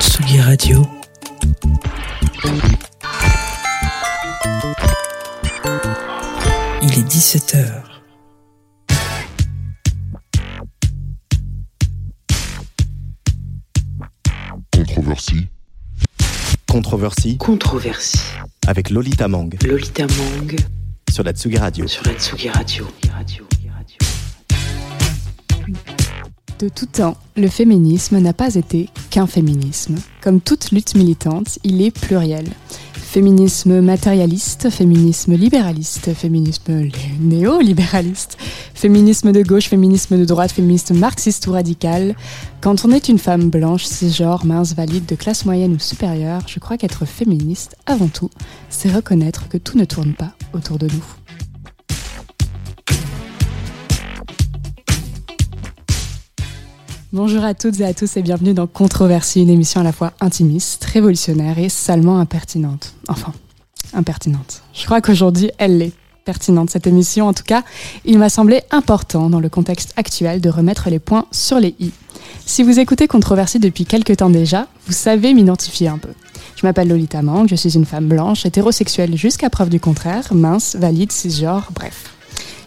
Tsugi Radio. Il est 17h. Controversie. Controversie Controversie. avec Lolita Mang Lolita Mang sur la Tsugi Radio. sur la Tsugi Radio. Radio. De tout temps, le féminisme n'a pas été qu'un féminisme. Comme toute lutte militante, il est pluriel. Féminisme matérialiste, féminisme libéraliste, féminisme néolibéraliste, féminisme de gauche, féminisme de droite, féminisme marxiste ou radical. Quand on est une femme blanche, cisgenre, mince, valide, de classe moyenne ou supérieure, je crois qu'être féministe, avant tout, c'est reconnaître que tout ne tourne pas autour de nous. Bonjour à toutes et à tous et bienvenue dans Controversie, une émission à la fois intimiste, révolutionnaire et salement impertinente. Enfin, impertinente. Je crois qu'aujourd'hui, elle l'est. Pertinente cette émission. En tout cas, il m'a semblé important dans le contexte actuel de remettre les points sur les i. Si vous écoutez Controversie depuis quelques temps déjà, vous savez m'identifier un peu. Je m'appelle Lolita Mang, je suis une femme blanche, hétérosexuelle jusqu'à preuve du contraire, mince, valide, cisgenre, bref.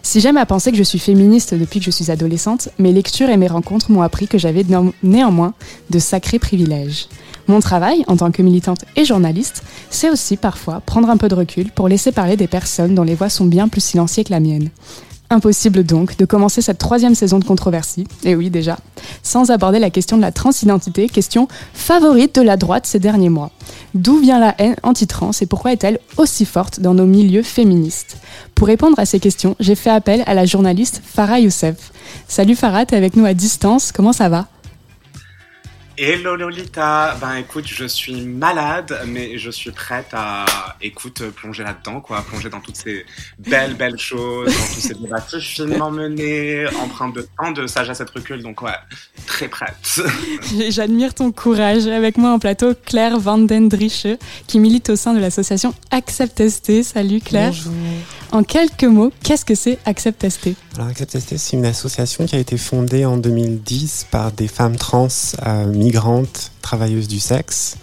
Si j'aime à penser que je suis féministe depuis que je suis adolescente, mes lectures et mes rencontres m'ont appris que j'avais néan- néanmoins de sacrés privilèges. Mon travail, en tant que militante et journaliste, c'est aussi parfois prendre un peu de recul pour laisser parler des personnes dont les voix sont bien plus silencieuses que la mienne. Impossible donc de commencer cette troisième saison de controversie, et oui déjà, sans aborder la question de la transidentité, question favorite de la droite ces derniers mois. D'où vient la haine anti-trans et pourquoi est-elle aussi forte dans nos milieux féministes Pour répondre à ces questions, j'ai fait appel à la journaliste Farah Youssef. Salut Farah, t'es avec nous à distance, comment ça va? Hello Lolita, ben écoute, je suis malade, mais je suis prête à, écoute, plonger là-dedans, quoi, plonger dans toutes ces belles, belles choses, dans tous ces débats finement menés, empreints de tant de sagesse et de recul, donc ouais, très prête. J'admire ton courage. Avec moi en plateau, Claire Vandendriche, qui milite au sein de l'association Accept ST. Salut Claire. Bonjour. En quelques mots, qu'est-ce que c'est Accept ST Alors Accept ST, c'est une association qui a été fondée en 2010 par des femmes trans euh, migrantes, travailleuses du sexe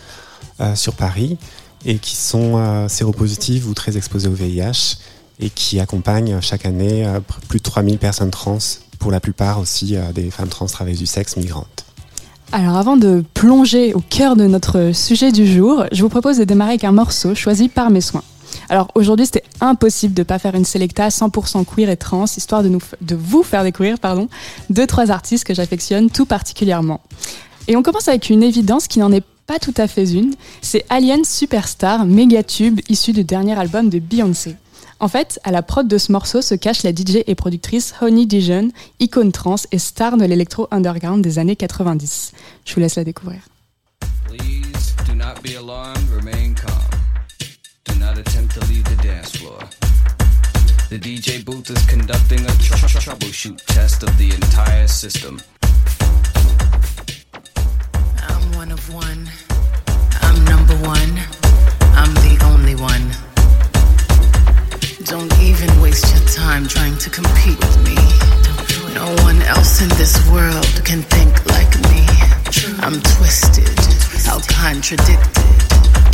euh, sur Paris et qui sont euh, séropositives ou très exposées au VIH et qui accompagnent chaque année plus de 3000 personnes trans, pour la plupart aussi des femmes trans travailleuses du sexe migrantes. Alors avant de plonger au cœur de notre sujet du jour, je vous propose de démarrer avec un morceau choisi par mes soins. Alors aujourd'hui, c'était impossible de pas faire une selecta 100% queer et trans, histoire de, nous, de vous faire découvrir pardon, deux, trois artistes que j'affectionne tout particulièrement. Et on commence avec une évidence qui n'en est pas tout à fait une, c'est Alien Superstar, méga tube issu du dernier album de Beyoncé. En fait, à la prod de ce morceau se cache la DJ et productrice Honey Dijon, icône trans et star de l'électro underground des années 90. Je vous laisse la découvrir. The DJ booth is conducting a tr- tr- troubleshoot test of the entire system. I'm one of one. I'm number one. I'm the only one. Don't even waste your time trying to compete with me. No one else in this world can think like me. I'm twisted, how contradicted.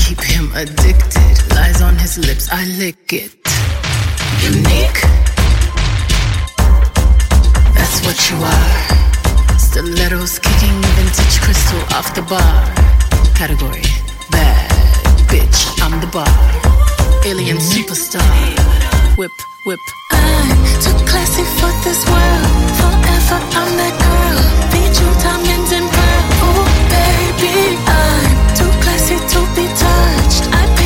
Keep him addicted. Lies on his lips, I lick it. Unique. That's what you are. Stilettos kicking vintage crystal off the bar. Category bad bitch, I'm the bar. Alien superstar. Whip, whip. I'm too classy for this world. Forever, I'm that girl. And pearl. Oh, baby, I'm too classy to be touched. I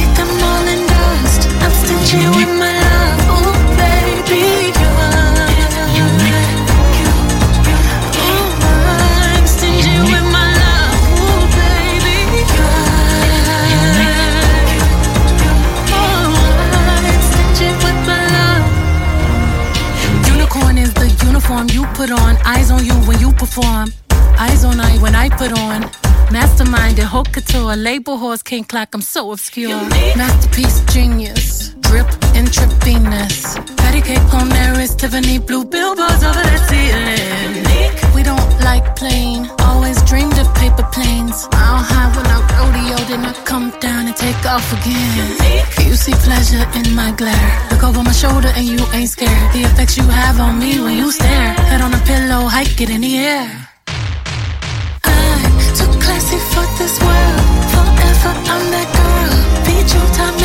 label horse, king clock, I'm so obscure. Masterpiece, genius, drip, intravenous. Patty cake Tiffany blue billboards over the ceiling. We don't like plain, always dreamed of paper planes. Mile high when I rodeo, then I come down and take off again. You see pleasure in my glare. Look over my shoulder and you ain't scared. The effects you have on me when you stare. Head on a pillow, hike it in the air. I'm too classy for this world. Forever I'm that girl. Beat you diamonds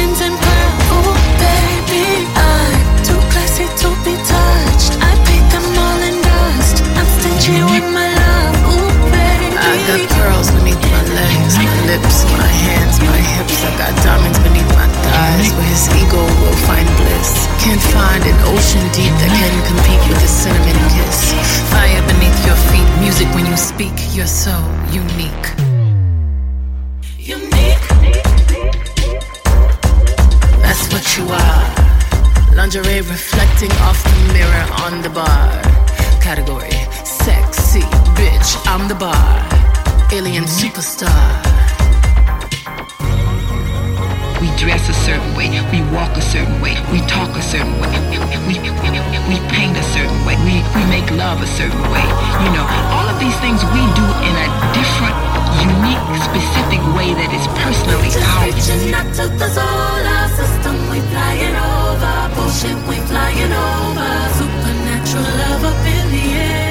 touched. I paint them all in dust. I'm stingy with my love. Ooh, baby. I got pearls beneath my legs, my lips, my hands, my hips. I got diamonds beneath my thighs. Where his ego will find bliss. Can't find an ocean deep that can compete with a cinnamon kiss. Fire beneath your feet, music when you speak. You're so unique. Unique. That's what you are. Lingerie reflecting off the mirror on the bar. Category sexy bitch. I'm the bar. Alien superstar. We dress a certain way, we walk a certain way, we talk a certain way, we, we, we paint a certain way, we, we make love a certain way. You know, all of these things we do in a different, unique, specific way that is personally ours. We flying over. Supernatural love up in the air.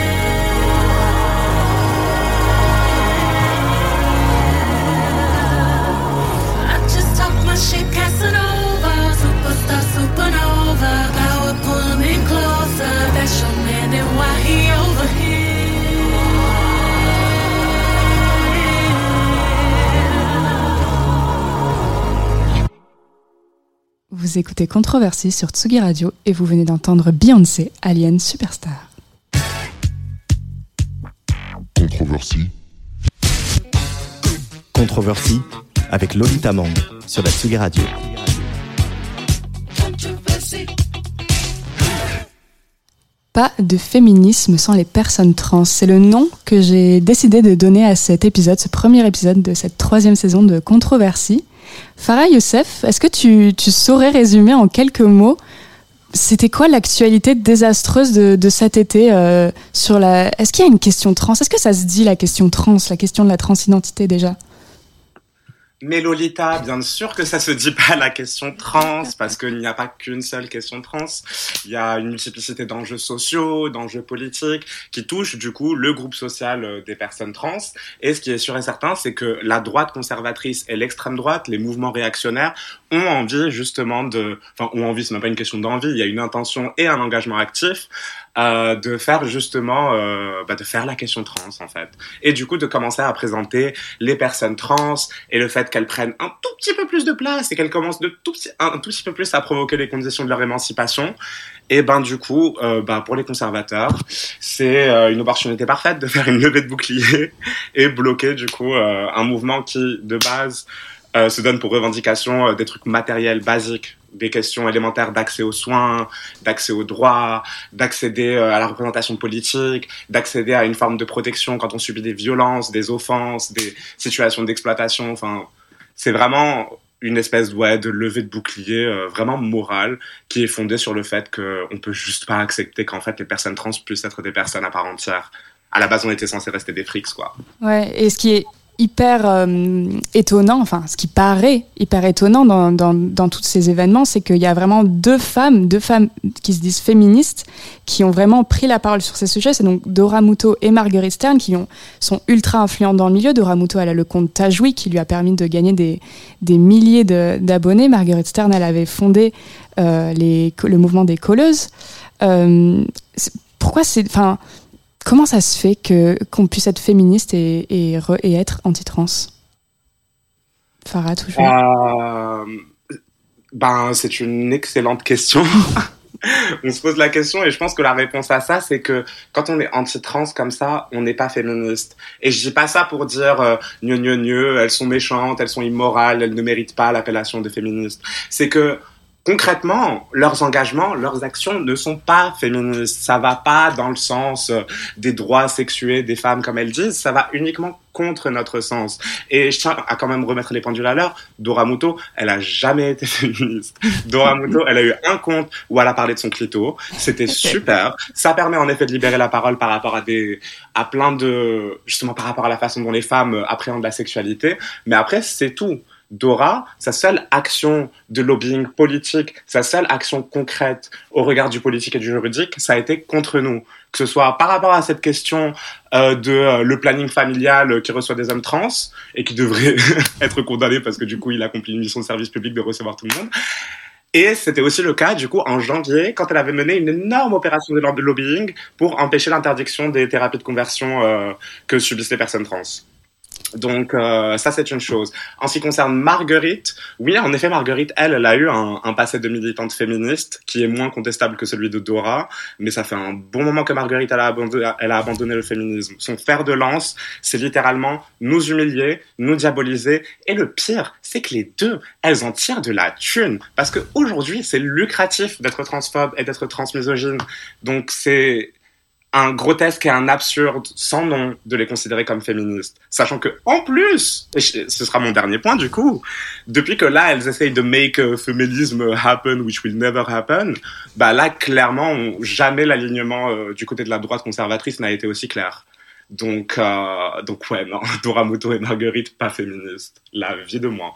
I just my shit. Superstar, supernova. Closer. That's your man, and why he over Vous écoutez Controversie sur Tsugi Radio et vous venez d'entendre Beyoncé, Alien Superstar. Controversie. Controversie avec Lolita Mang sur la Tsugi Radio. Pas de féminisme sans les personnes trans. C'est le nom que j'ai décidé de donner à cet épisode, ce premier épisode de cette troisième saison de Controversie. Farah Youssef, est-ce que tu, tu saurais résumer en quelques mots c'était quoi l'actualité désastreuse de, cet été euh, sur la Est-ce qu'il y a une question trans? Est-ce que ça se dit la question trans, la question de la transidentité déjà? Mais Lolita, bien sûr que ça se dit pas la question trans, parce qu'il n'y a pas qu'une seule question trans. Il y a une multiplicité d'enjeux sociaux, d'enjeux politiques, qui touchent du coup le groupe social euh, des personnes trans. Et ce qui est sûr et certain, c'est que la droite conservatrice et l'extrême droite, les mouvements réactionnaires, ont envie justement de, enfin, ont envie, c'est même pas une question d'envie, il y a une intention et un engagement actif euh, de faire justement, euh, bah, de faire la question trans en fait, et du coup de commencer à présenter les personnes trans et le fait qu'elles prennent un tout petit peu plus de place et qu'elles commencent de tout petit, un tout petit peu plus à provoquer les conditions de leur émancipation. Et ben du coup, euh, bah, pour les conservateurs, c'est euh, une opportunité parfaite de faire une levée de bouclier et bloquer du coup euh, un mouvement qui de base euh, se donne pour revendication euh, des trucs matériels basiques, des questions élémentaires d'accès aux soins, d'accès aux droits, d'accéder euh, à la représentation politique, d'accéder à une forme de protection quand on subit des violences, des offenses, des situations d'exploitation. Enfin, c'est vraiment une espèce de levée de bouclier vraiment morale qui est fondée sur le fait qu'on peut juste pas accepter qu'en fait les personnes trans puissent être des personnes à part entière. À la base, on était censé rester des frics, quoi. Ouais, et ce qui est hyper euh, étonnant, enfin ce qui paraît hyper étonnant dans, dans, dans tous ces événements, c'est qu'il y a vraiment deux femmes, deux femmes qui se disent féministes, qui ont vraiment pris la parole sur ces sujets. C'est donc Dora Muto et Marguerite Stern qui ont, sont ultra influentes dans le milieu. Dora Muto, elle a le compte Tajoui qui lui a permis de gagner des, des milliers d'abonnés. Marguerite Stern, elle avait fondé euh, les, le mouvement des colleuses. Euh, pourquoi c'est, comment ça se fait que qu'on puisse être féministe et, et, re- et être anti-trans? Farah, toujours. Euh, ben, c'est une excellente question. on se pose la question et je pense que la réponse à ça, c'est que quand on est anti-trans comme ça, on n'est pas féministe. Et je dis pas ça pour dire euh, gneu gneu, elles sont méchantes, elles sont immorales, elles ne méritent pas l'appellation de féministe. C'est que concrètement, leurs engagements, leurs actions ne sont pas féministes. Ça va pas dans le sens euh, des droits sexués des femmes, comme elles disent. Ça va uniquement contre notre sens. Et je tiens à quand même remettre les pendules à l'heure. Dora Muto, elle a jamais été féministe. Dora Muto, elle a eu un compte où elle a parlé de son clito. C'était super. Ça permet en effet de libérer la parole par rapport à des, à plein de, justement par rapport à la façon dont les femmes appréhendent la sexualité. Mais après, c'est tout. Dora, sa seule action de lobbying politique, sa seule action concrète au regard du politique et du juridique, ça a été contre nous. Que ce soit par rapport à cette question euh, de euh, le planning familial qui reçoit des hommes trans et qui devrait être condamné parce que du coup il accomplit une mission de service public de recevoir tout le monde. Et c'était aussi le cas, du coup, en janvier, quand elle avait mené une énorme opération de lobbying pour empêcher l'interdiction des thérapies de conversion euh, que subissent les personnes trans. Donc euh, ça c'est une chose. En ce qui concerne Marguerite, oui en effet Marguerite, elle, elle a eu un, un, passé de militante féministe qui est moins contestable que celui de Dora, mais ça fait un bon moment que Marguerite elle a abandonné, elle a abandonné le féminisme. Son fer de lance, c'est littéralement nous humilier, nous diaboliser, et le pire, c'est que les deux, elles en tirent de la thune, parce que aujourd'hui c'est lucratif d'être transphobe et d'être transmisogyne. Donc c'est un grotesque et un absurde sans nom de les considérer comme féministes. Sachant que, en plus, ce sera mon dernier point du coup, depuis que là, elles essayent de make a féminisme happen, which will never happen, bah là, clairement, jamais l'alignement euh, du côté de la droite conservatrice n'a été aussi clair. Donc, euh, donc ouais, non, Dora Muto et Marguerite, pas féministes. La vie de moi.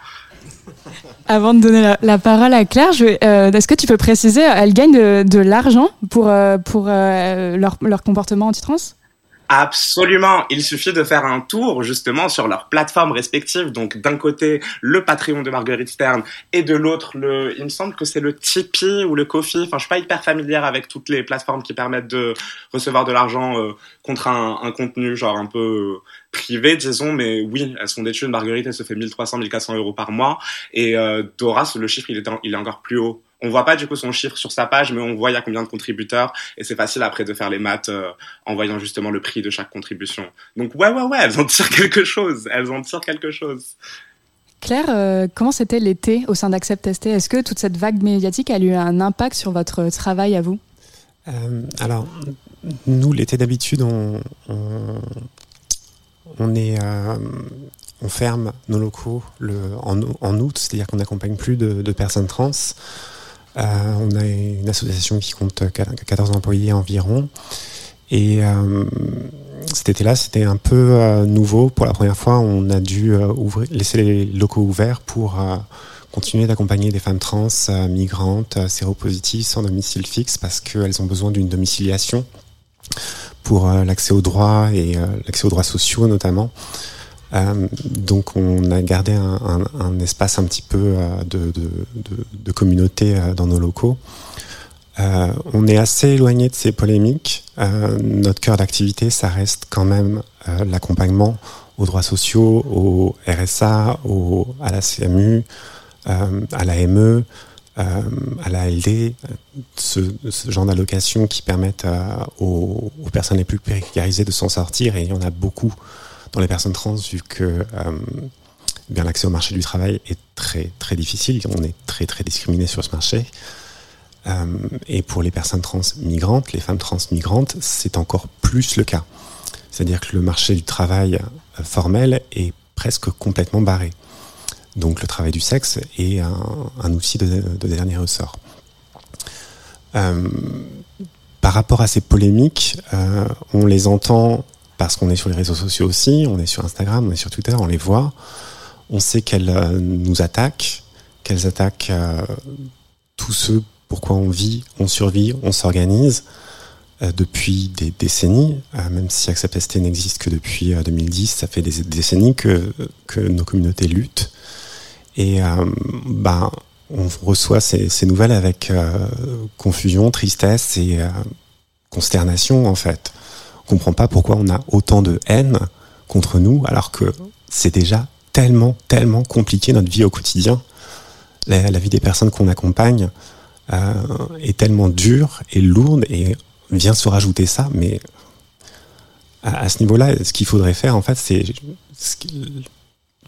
Avant de donner la, parole à Claire, euh, est-ce que tu peux préciser, elles gagnent de, l'argent pour, euh, pour euh, leur, leur comportement anti-trans? Absolument. Il suffit de faire un tour justement sur leurs plateformes respectives. Donc d'un côté le Patreon de Marguerite Stern et de l'autre le, il me semble que c'est le Tipeee ou le Kofi. Enfin, je suis pas hyper familière avec toutes les plateformes qui permettent de recevoir de l'argent euh, contre un, contenu genre un peu euh, privé, disons. Mais oui, elles sont des thunes. Marguerite, elle se fait 1300, 1400 euros par mois. Et euh, Dora, le chiffre, il est, il est encore plus haut. On voit pas du coup son chiffre sur sa page, mais on voit il y a combien de contributeurs et c'est facile après de faire les maths euh, en voyant justement le prix de chaque contribution. Donc ouais ouais ouais, elles en tirent quelque chose, elles en tirent quelque chose. Claire, euh, comment c'était l'été au sein d'Accept ST Est-ce que toute cette vague médiatique a eu un impact sur votre travail à vous? Euh, Alors, nous, l'été d'habitude, on, on, euh, on ferme nos locaux en, août, c'est-à-dire qu'on n'accompagne plus de, personnes trans. Euh, on a une association qui compte 14 employés environ. Et euh, cet été-là, c'était un peu nouveau. Pour la première fois, on a dû laisser les locaux ouverts pour continuer d'accompagner des femmes trans, migrantes, séropositives, sans domicile fixe, parce qu'elles ont besoin d'une domiciliation pour l'accès aux droits et l'accès aux droits sociaux notamment. Euh, donc on a gardé un, espace un petit peu euh, de, communauté euh, dans nos locaux. Euh, on est assez éloigné de ces polémiques. Euh, notre cœur d'activité, ça reste quand même l'accompagnement aux droits sociaux, au RSA, à la CMU, à l'AME, à la LD, ce, ce genre d'allocations qui permettent aux, aux, personnes les plus précarisées de s'en sortir, et il y en a beaucoup dans les personnes trans, vu que euh, l'accès au marché du travail est très très difficile, on est très très discriminé sur ce marché. Euh, et pour les personnes trans migrantes, les femmes trans migrantes, c'est encore plus le cas. C'est-à-dire que le marché du travail euh, formel est presque complètement barré. Donc le travail du sexe est un, outil de, de, dernier ressort. Euh, par rapport à ces polémiques, euh, on les entend parce qu'on est sur les réseaux sociaux aussi, on est sur Instagram, on est sur Twitter, on les voit. On sait qu'elles euh, nous attaquent, qu'elles attaquent tous ceux pourquoi on vit, on survit, on s'organise depuis des décennies, même si Accept ST n'existe que depuis 2010, ça fait des décennies que nos communautés luttent. Et bah, on reçoit ces, nouvelles avec confusion, tristesse et consternation en fait comprend pas pourquoi on a autant de haine contre nous, alors que c'est déjà tellement, tellement compliqué notre vie au quotidien. La, vie des personnes qu'on accompagne euh, est tellement dure et lourde et vient se rajouter ça, mais à ce niveau-là, ce qu'il faudrait faire, en fait, c'est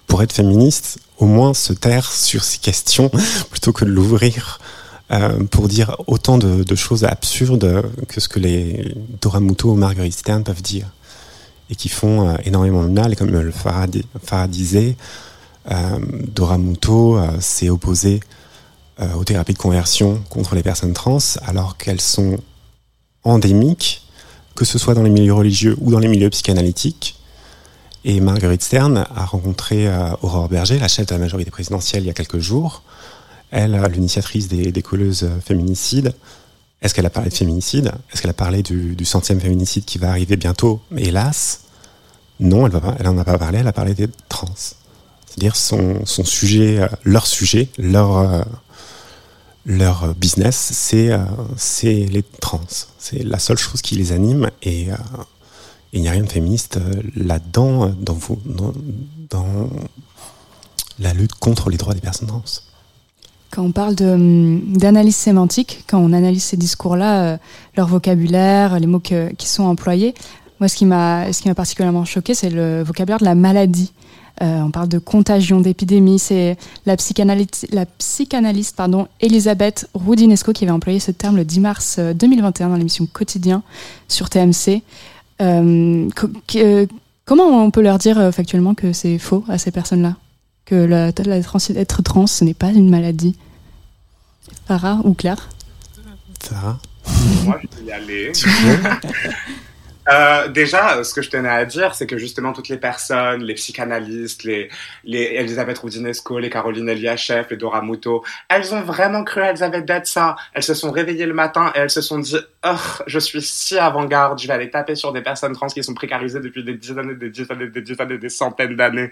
pour être féministe, au moins se taire sur ces questions plutôt que de l'ouvrir euh, pour dire autant de, choses absurdes que ce que les Dora Muto ou Marguerite Stern peuvent dire et qui font euh, énormément de mal. Comme le Farah disait, euh, Dora Muto euh, s'est opposée euh, aux thérapies de conversion contre les personnes trans alors qu'elles sont endémiques, que ce soit dans les milieux religieux ou dans les milieux psychanalytiques. Et Marguerite Stern a rencontré euh, Aurore Berger, la chef de la majorité présidentielle, il y a quelques jours. Elle, l'initiatrice des, des colleuses féminicides. Est-ce qu'elle a parlé de féminicide Est-ce qu'elle a parlé du, centième féminicide qui va arriver bientôt? Hélas, non, elle, va elle en a pas parlé, elle a parlé des trans. C'est-à-dire son, sujet, euh, leur sujet, leur, euh, leur business, c'est euh, c'est les trans. C'est la seule chose qui les anime et il n'y a rien de féministe là-dedans, dans, dans, la lutte contre les droits des personnes trans. Quand on parle d'analyse sémantique, quand on analyse ces discours-là, euh, leur vocabulaire, les mots qui sont employés, moi, ce qui m'a particulièrement choqué, c'est le vocabulaire de la maladie. Euh, on parle de contagion, d'épidémie. C'est la la psychanalyste pardon, Elisabeth Roudinesco qui avait employé ce terme le 10 mars 2021 dans l'émission Quotidien sur TMC. Euh, que, comment on peut leur dire factuellement que c'est faux à ces personnes-là? Que la, la trans, être trans, ce n'est pas une maladie. Farah ou Claire? Farah Moi, je peux y aller. Euh, déjà, ce que je tenais à dire, c'est que justement toutes les personnes, les psychanalystes, les, les Elisabeth Roudinesco, les Caroline Eliachev, les Dora Muto, elles ont vraiment cru à Elisabeth ça. Elles se sont réveillées le matin et elles se sont dit, oh, je suis si avant-garde, je vais aller taper sur des personnes trans qui sont précarisées depuis des dizaines, des dizaines, des dizaines, des centaines d'années.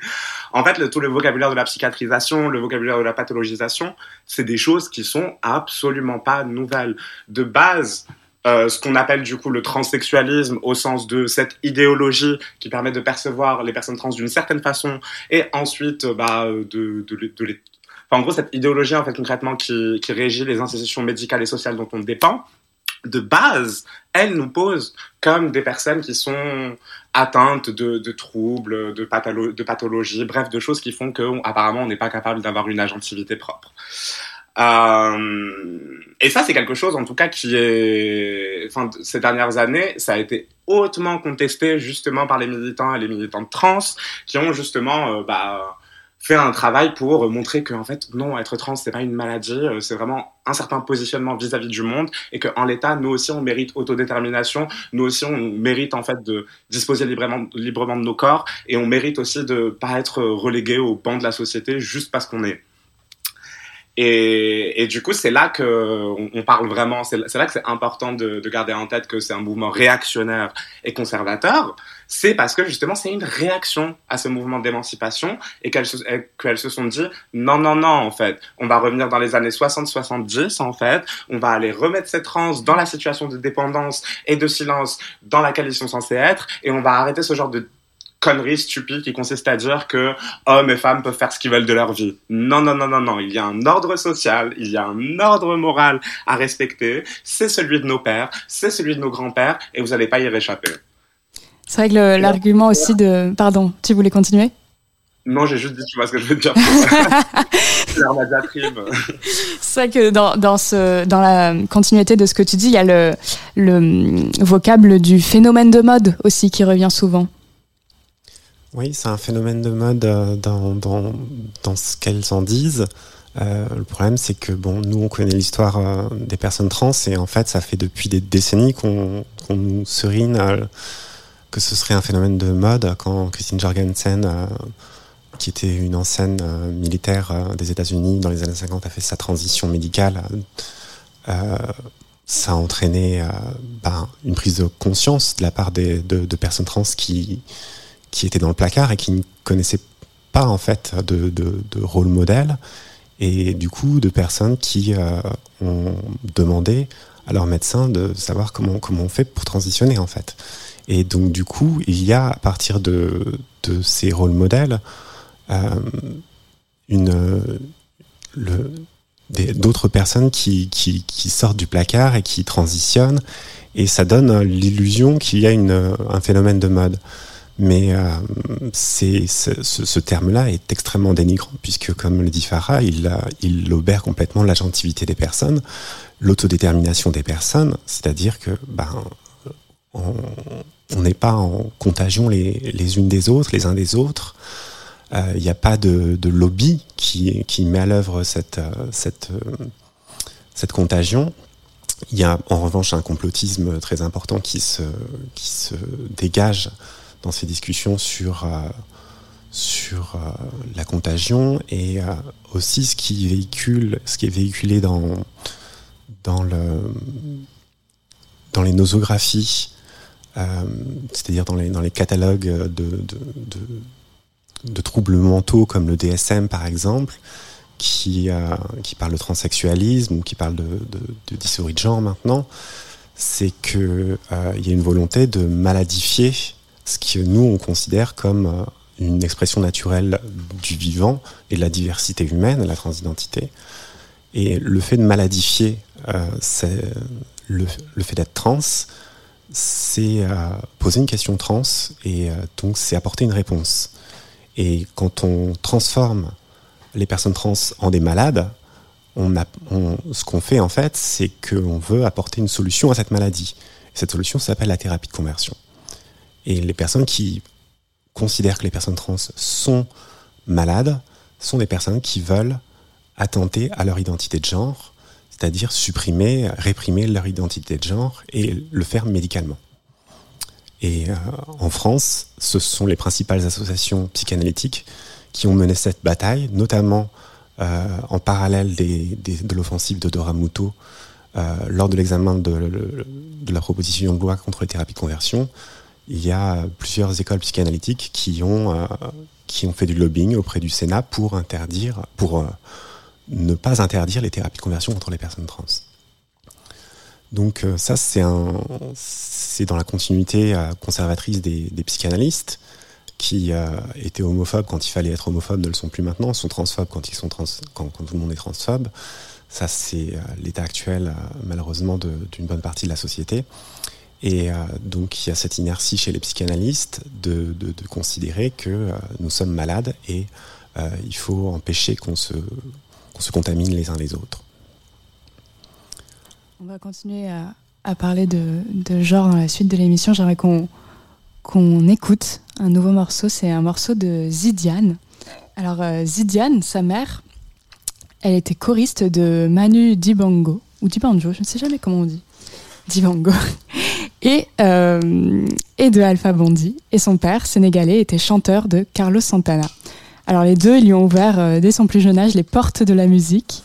En fait, le, tout le vocabulaire de la psychiatrisation, le vocabulaire de la pathologisation, c'est des choses qui sont absolument pas nouvelles. De base, euh, ce qu'on appelle du coup le transsexualisme au sens de cette idéologie qui permet de percevoir les personnes trans d'une certaine façon et ensuite bah, de, les... Enfin, en gros, cette idéologie, en fait, concrètement, qui, qui régit les institutions médicales et sociales dont on dépend, de base, elle nous pose comme des personnes qui sont atteintes de, troubles, de, de pathologies, bref, de choses qui font qu'apparemment on n'est pas capable d'avoir une agentivité propre. Euh, et ça, c'est quelque chose, en tout cas, qui est, enfin, ces dernières années, ça a été hautement contesté justement par les militants et les militantes trans, qui ont justement, euh, bah, fait un travail pour montrer que en fait non être trans c'est pas une maladie euh, c'est vraiment un certain positionnement vis-à-vis -vis du monde et que en l'état nous aussi on mérite autodétermination nous aussi on mérite en fait de disposer librement librement de nos corps et on mérite aussi de pas être relégué au banc de la société juste parce qu'on est et, du coup, c'est là que on, parle vraiment. C'est là que c'est important de, de, garder en tête que c'est un mouvement réactionnaire et conservateur. C'est parce que justement, c'est une réaction à ce mouvement d'émancipation et qu'elles se, sont dit non, non, non, en fait, on va revenir dans les années 60-70, en fait, on va aller remettre ces trans dans la situation de dépendance et de silence dans laquelle ils sont censés être et on va arrêter ce genre de connerie stupide qui consiste à dire que hommes et femmes peuvent faire ce qu'ils veulent de leur vie. Non, non, non, non, non. Il y a un ordre social, il y a un ordre moral à respecter. C'est celui de nos pères, c'est celui de nos grands-pères, et vous n'allez pas y réchapper. C'est vrai que l'argument aussi de... Pardon, tu voulais continuer? Non, j'ai juste dit, tu vois ce que je veux dire. C'est vrai que dans, dans, ce, dans la continuité de ce que tu dis, il y a le, le vocable du phénomène de mode aussi qui revient souvent. Oui, c'est un phénomène de mode dans, dans, dans ce qu'elles en disent. Euh, le problème, c'est que bon, nous, on connaît l'histoire euh, des personnes trans et en fait, ça fait depuis des décennies qu'on qu nous serine euh, que ce serait un phénomène de mode quand Christine Jorgensen, qui était une ancienne militaire des États-Unis dans les années 50, a fait sa transition médicale. ça a entraîné ben, une prise de conscience de la part de personnes trans qui qui étaient dans le placard et qui ne connaissaient pas en fait de, de, de rôle modèle et du coup de personnes qui euh, ont demandé à leur médecin de savoir comment comment on fait pour transitionner en fait. Et donc du coup il y a à partir de, de ces rôles modèles euh, une le d'autres personnes qui, qui, qui, sortent du placard et qui transitionnent et ça donne l'illusion qu'il y a une, un phénomène de mode. Mais euh, ce, terme-là est extrêmement dénigrant, puisque, comme le dit Farah, il, il obère complètement l'agentivité des personnes, l'autodétermination des personnes, c'est-à-dire que ben, on n'est pas en contagion les, unes des autres, les uns des autres. Il euh, n'y a pas de, lobby qui, met à l'œuvre cette, contagion. Il y a en revanche un complotisme très important qui se dégage dans ces discussions sur, euh, sur euh, la contagion et euh, aussi ce qui, véhicule, ce qui est véhiculé dans, dans, le, dans les nosographies, c'est-à-dire dans les, dans les catalogues de, de, troubles mentaux comme le DSM par exemple, qui, qui parle de transsexualisme ou qui parle de, de, de dysphorie de genre maintenant, c'est qu'il il y a une volonté de maladifier ce que nous, on considère comme euh, une expression naturelle du vivant et de la diversité humaine, la transidentité. Et le fait de maladifier euh, le, fait d'être trans, c'est euh, poser une question trans et donc c'est apporter une réponse. Et quand on transforme les personnes trans en des malades, ce qu'on fait en fait, c'est qu'on veut apporter une solution à cette maladie. Et cette solution s'appelle la thérapie de conversion. Et les personnes qui considèrent que les personnes trans sont malades sont des personnes qui veulent attenter à leur identité de genre, c'est-à-dire supprimer, réprimer leur identité de genre et le faire médicalement. Et euh, en France, ce sont les principales associations psychanalytiques qui ont mené cette bataille, notamment euh, en parallèle de l'offensive de Dora Muto euh, lors de l'examen de, la proposition de loi contre les thérapies de conversion il y a plusieurs écoles psychanalytiques qui ont, euh, qui ont fait du lobbying auprès du Sénat pour interdire, pour euh, ne pas interdire les thérapies de conversion contre les personnes trans. Donc euh, ça, c'est un, c'est dans la continuité conservatrice des, psychanalystes qui étaient homophobes quand il fallait être homophobe, ne le sont plus maintenant, sont transphobes quand ils sont trans, quand tout le monde est transphobe. Ça, c'est l'état actuel, malheureusement, d'une bonne partie de la société. Et euh, donc il y a cette inertie chez les psychanalystes de, de, considérer que euh, nous sommes malades et euh, il faut empêcher qu'on se, qu se contamine les uns les autres. On va continuer à, à parler de, de, genre dans la suite de l'émission. J'aimerais qu'on qu'on écoute un nouveau morceau. C'est un morceau de Zidiane. Alors Zidiane, sa mère, elle était choriste de Manu Dibango, ou Dibanjo, je ne sais jamais comment on dit. Dibango et, euh, et de Alpha Bondi. Et son père, sénégalais, était chanteur de Carlos Santana. Alors les deux, lui ont ouvert euh, dès son plus jeune âge les portes de la musique.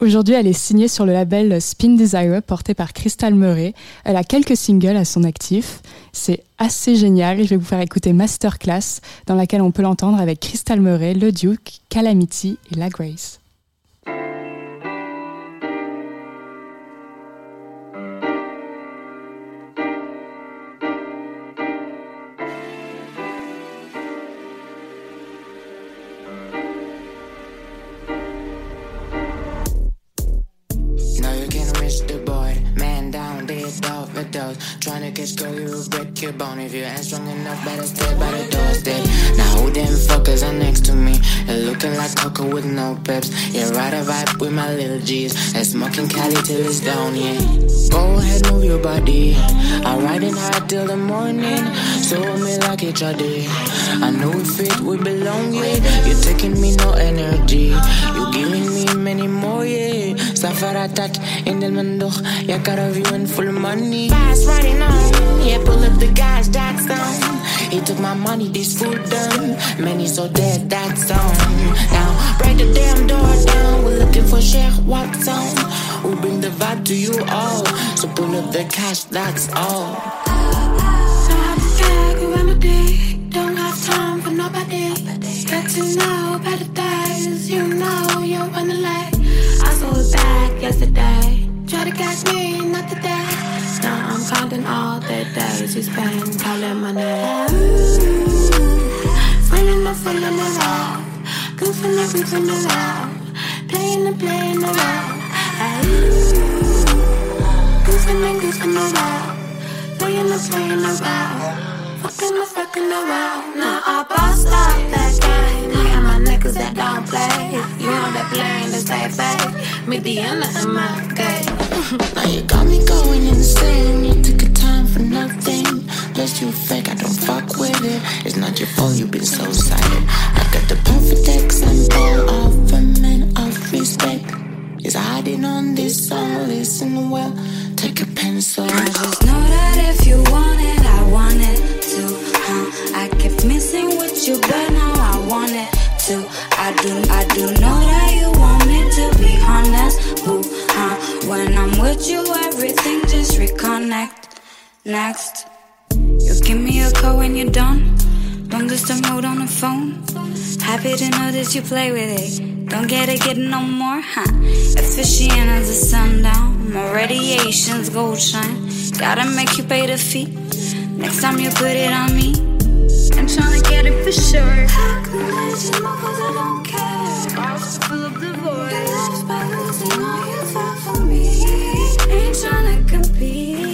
Aujourd'hui, elle est signée sur le label Spin Desire porté par Crystal Murray. Elle a quelques singles à son actif. C'est assez génial. Je vais vous faire écouter Masterclass dans laquelle on peut l'entendre avec Crystal Murray, Le Duke, Calamity et La Grace. Your bone If you ain't strong enough, better stay by the doorstep Now who them fuckers are next to me? They're looking like cocoa with no peps. Yeah, ride a vibe with my little G's. And smoking Cali till it's down, yeah. Go ahead, move your body. I'm riding hard till the morning. So me like each other I know we fit, we belong, yeah. You're taking me no energy. You're giving me many more, yeah Safaratat in the Mandoch Yeah, got a view in full money. Fast riding on. Yeah, pull up the gas, that's on. He took my money, this food done. Many so dead, that's on. Now, break the damn door down. We're looking for Sheikh, what's on. We'll bring the vibe to you all? So pull up the cash, that's all. So I'm back with my dick Don't have time for nobody Get to know better days You know you wanna lay I saw it back days you spent calling my name Feeling the feeling around Goofing and goofing around Playing and playing around Goofing and goofing around Playing and playing around Fucking the fucking around. Now I bossed up that game. Me and my niggas that don't play. You know that playing to stay fake. Me the end of my game. Now you got me going insane. You took a for nothing. Plus you fake, I don't fuck with it. It's not your fault, you've been so silent. I got the perfect example of a man of respect. Is hiding on this song, listen well. Take a pencil. I just know that if you want it, I want it too. Huh? I kept missing with you, but now I want it too. I do, I do know that you want me to be honest, boo. Huh? When I'm with you, everything just reconnect. Next, you'll give me a call when you're done. Don't just a note on the phone. Happy to know that you play with it. Don't get it, get no more, huh? Efficient as the sundown. My radiations gold shine. Gotta make you pay the fee. Next time you put it on me. I'm tryna get it for sure. I can let you I don't care. The by losing all you for me. Ain't tryna compete.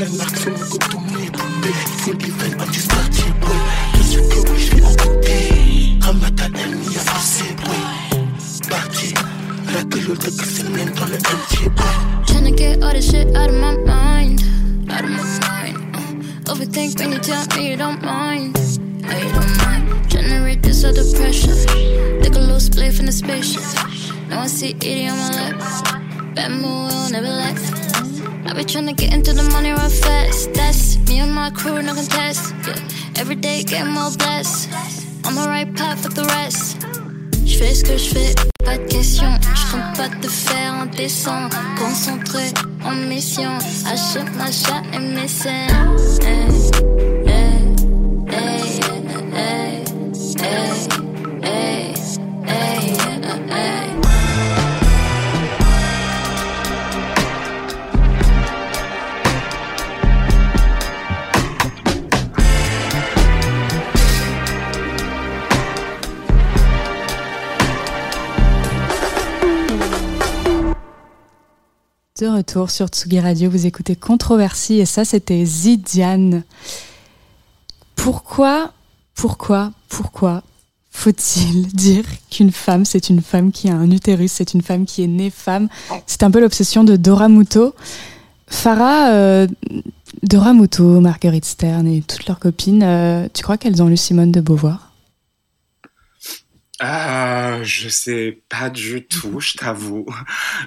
la marque, c'est mon go-to, mes bombés. Full event, I'm just party, boy. Je suis que oui, je suis en côté. Ramadan, elle m'y a forcé, boy. Parti, la gueule de que c'est même dans le MT, boy. Tryna get all this shit out of my mind, out of my mind. Uh, overthink when you tell me you don't mind, no you don't mind. Generate this other pressure, take a little spliff in the spaceship. Now I see itty on my lips, bad mood will never last. I be tryna get into the money real fast. That's me and my crew, no contest. Yeah. Every day getting more blessed. On the right path with the rest. Je fais ce que je fais, pas de question. Je compte pas te faire en descend. Concentré en mission. Achète machin et mes scènes. Hey, De retour sur Tsugi Radio, vous écoutez Controversie et ça c'était Zidiane. Pourquoi, pourquoi, pourquoi faut-il dire qu'une femme c'est une femme qui a un utérus, c'est une femme qui est née femme? C'est un peu l'obsession de Dora Muto. Farah, euh, Dora Muto, Marguerite Stern et toutes leurs copines, euh, tu crois qu'elles ont lu Simone de Beauvoir? Euh, je sais pas du tout, je t'avoue.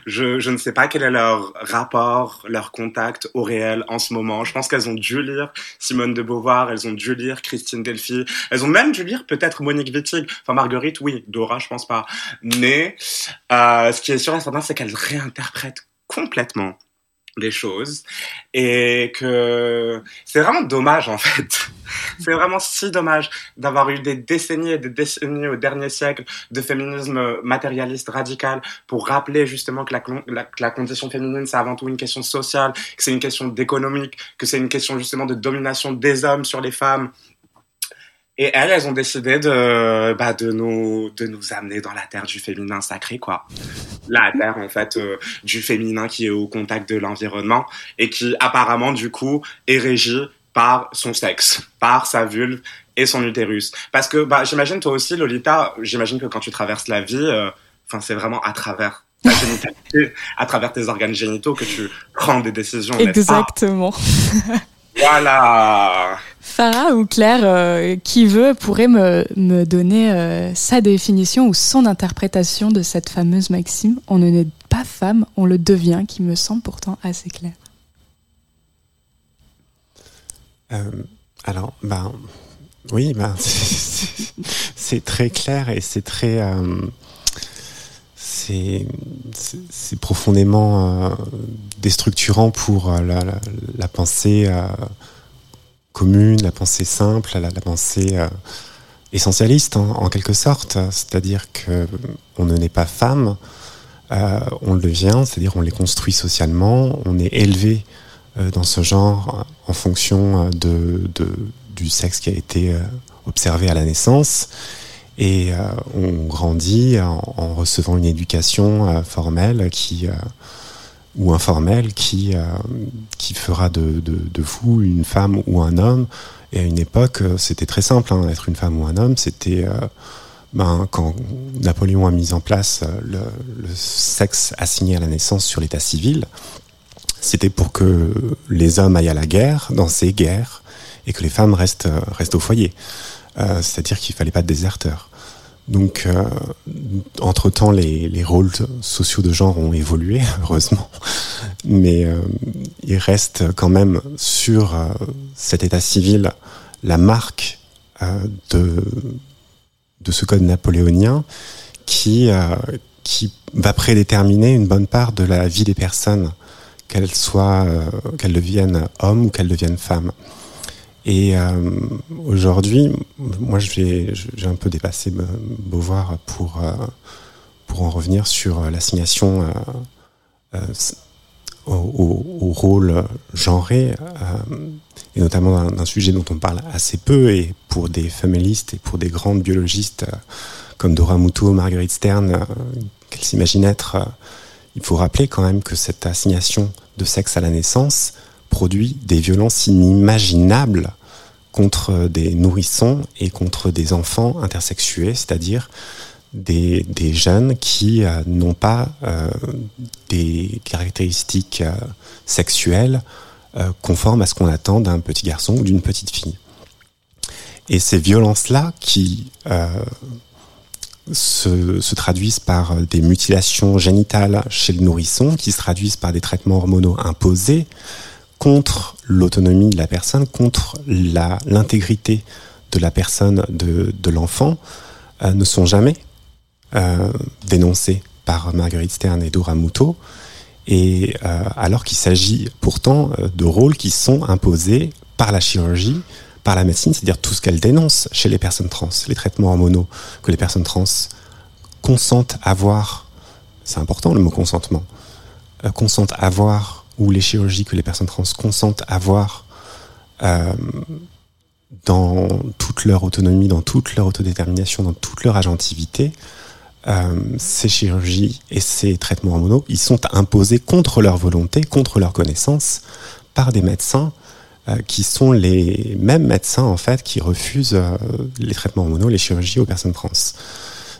Je, je ne sais pas quel est leur rapport, leur contact au réel en ce moment. Je pense qu'elles ont dû lire Simone de Beauvoir, elles ont dû lire Christine Delphi, elles ont même dû lire peut-être Monique Wittig. Enfin, Marguerite, oui. Dora, je pense pas. Mais euh, ce qui est sûr et certain, c'est qu'elles réinterprètent complètement les choses et que c'est vraiment dommage en fait. c'est vraiment si dommage d'avoir eu des décennies et des décennies au dernier siècle de féminisme matérialiste radical pour rappeler justement que la, la, que la condition féminine c'est avant tout une question sociale, que c'est une question d'économique, que c'est une question justement de domination des hommes sur les femmes et elles, elles ont décidé de, bah, de nous, de nous amener dans la terre du féminin sacré, quoi. La terre, en fait, euh, du féminin qui est au contact de l'environnement et qui, apparemment, du coup, est régie par son sexe, par sa vulve et son utérus. Parce que, bah, j'imagine toi aussi, Lolita, j'imagine que quand tu traverses la vie, enfin, c'est vraiment à travers ta génitalité, à travers tes organes génitaux que tu prends des décisions. Exactement. Voilà. Farah ou Claire, euh, qui veut, pourrait me, me donner euh, sa définition ou son interprétation de cette fameuse maxime On ne n'est pas femme, on le devient, qui me semble pourtant assez claire. Euh, alors, ben, oui, ben, c'est très clair et c'est très. C'est profondément euh, déstructurant pour euh, la, pensée euh, commune, la pensée simple, la, pensée essentialiste hein, en quelque sorte. C'est-à-dire que on ne naît pas femme, on le devient, c'est-à-dire on les construit socialement, on est élevé dans ce genre en fonction du sexe qui a été observé à la naissance. Et euh, on grandit en, recevant une éducation euh, formelle qui, euh, ou informelle qui, qui fera de, de, de, vous une femme ou un homme. Et à une époque, c'était très simple, hein, être une femme ou un homme, c'était ben, quand Napoléon a mis en place le, le sexe assigné à la naissance sur l'état civil, c'était pour que les hommes aillent à la guerre, dans ces guerres, et que les femmes restent, restent au foyer. Euh, c'est-à-dire qu'il fallait pas de déserteurs. Donc, euh, entre-temps, les, les, rôles sociaux de genre ont évolué, heureusement, mais euh, il reste quand même sur euh, cet état civil la marque euh, de, de ce code napoléonien qui, qui va prédéterminer une bonne part de la vie des personnes, qu'elles soient, qu'elles deviennent hommes ou qu'elles deviennent femmes. Et euh, aujourd'hui, moi, j'ai un peu dépassé Beauvoir pour, euh, pour en revenir sur l'assignation euh, euh, au, rôle genré, et notamment d'un sujet dont on parle assez peu, et pour des féministes et pour des grandes biologistes comme Dora Muto, Marguerite Stern, qu'elles s'imaginent être, il faut rappeler quand même que cette assignation de sexe à la naissance produit des violences inimaginables contre des nourrissons et contre des enfants intersexués, c'est-à-dire des, jeunes qui euh, n'ont pas euh, des caractéristiques euh, sexuelles conformes à ce qu'on attend d'un petit garçon ou d'une petite fille. Et ces violences-là qui se, traduisent par des mutilations génitales chez le nourrisson, qui se traduisent par des traitements hormonaux imposés, contre l'autonomie de la personne, contre l'intégrité de la personne, de, de l'enfant, euh, ne sont jamais euh, dénoncés par Marguerite Stern et Dora Muto, et euh, alors qu'il s'agit pourtant de rôles qui sont imposés par la chirurgie, par la médecine, c'est-à-dire tout ce qu'elle dénonce chez les personnes trans, les traitements hormonaux que les personnes trans consentent avoir, c'est important le mot consentement, consentent avoir ou les chirurgies que les personnes trans consentent à avoir euh, dans toute leur autonomie, dans toute leur autodétermination, dans toute leur agentivité, euh, ces chirurgies et ces traitements hormonaux, ils sont imposés contre leur volonté, contre leur connaissance, par des médecins euh, qui sont les mêmes médecins en fait qui refusent les traitements hormonaux, les chirurgies aux personnes trans.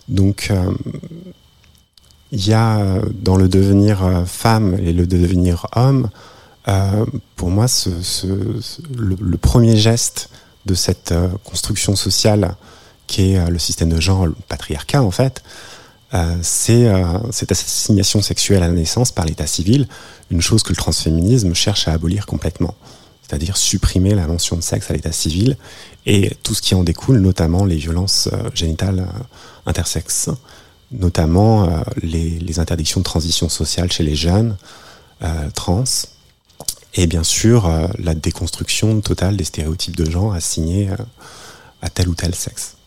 Donc il y a dans le devenir femme et le devenir homme, euh, pour moi, le, premier geste de cette euh, construction sociale qui est euh, le système de genre, le patriarcat en fait, euh, c'est cette assignation sexuelle à la naissance par l'état civil, une chose que le transféminisme cherche à abolir complètement, c'est-à-dire supprimer la mention de sexe à l'état civil et tout ce qui en découle, notamment les violences génitales intersexes notamment euh, les, interdictions de transition sociale chez les jeunes euh, trans, et bien sûr euh, la déconstruction totale des stéréotypes de genre assignés à tel ou tel sexe.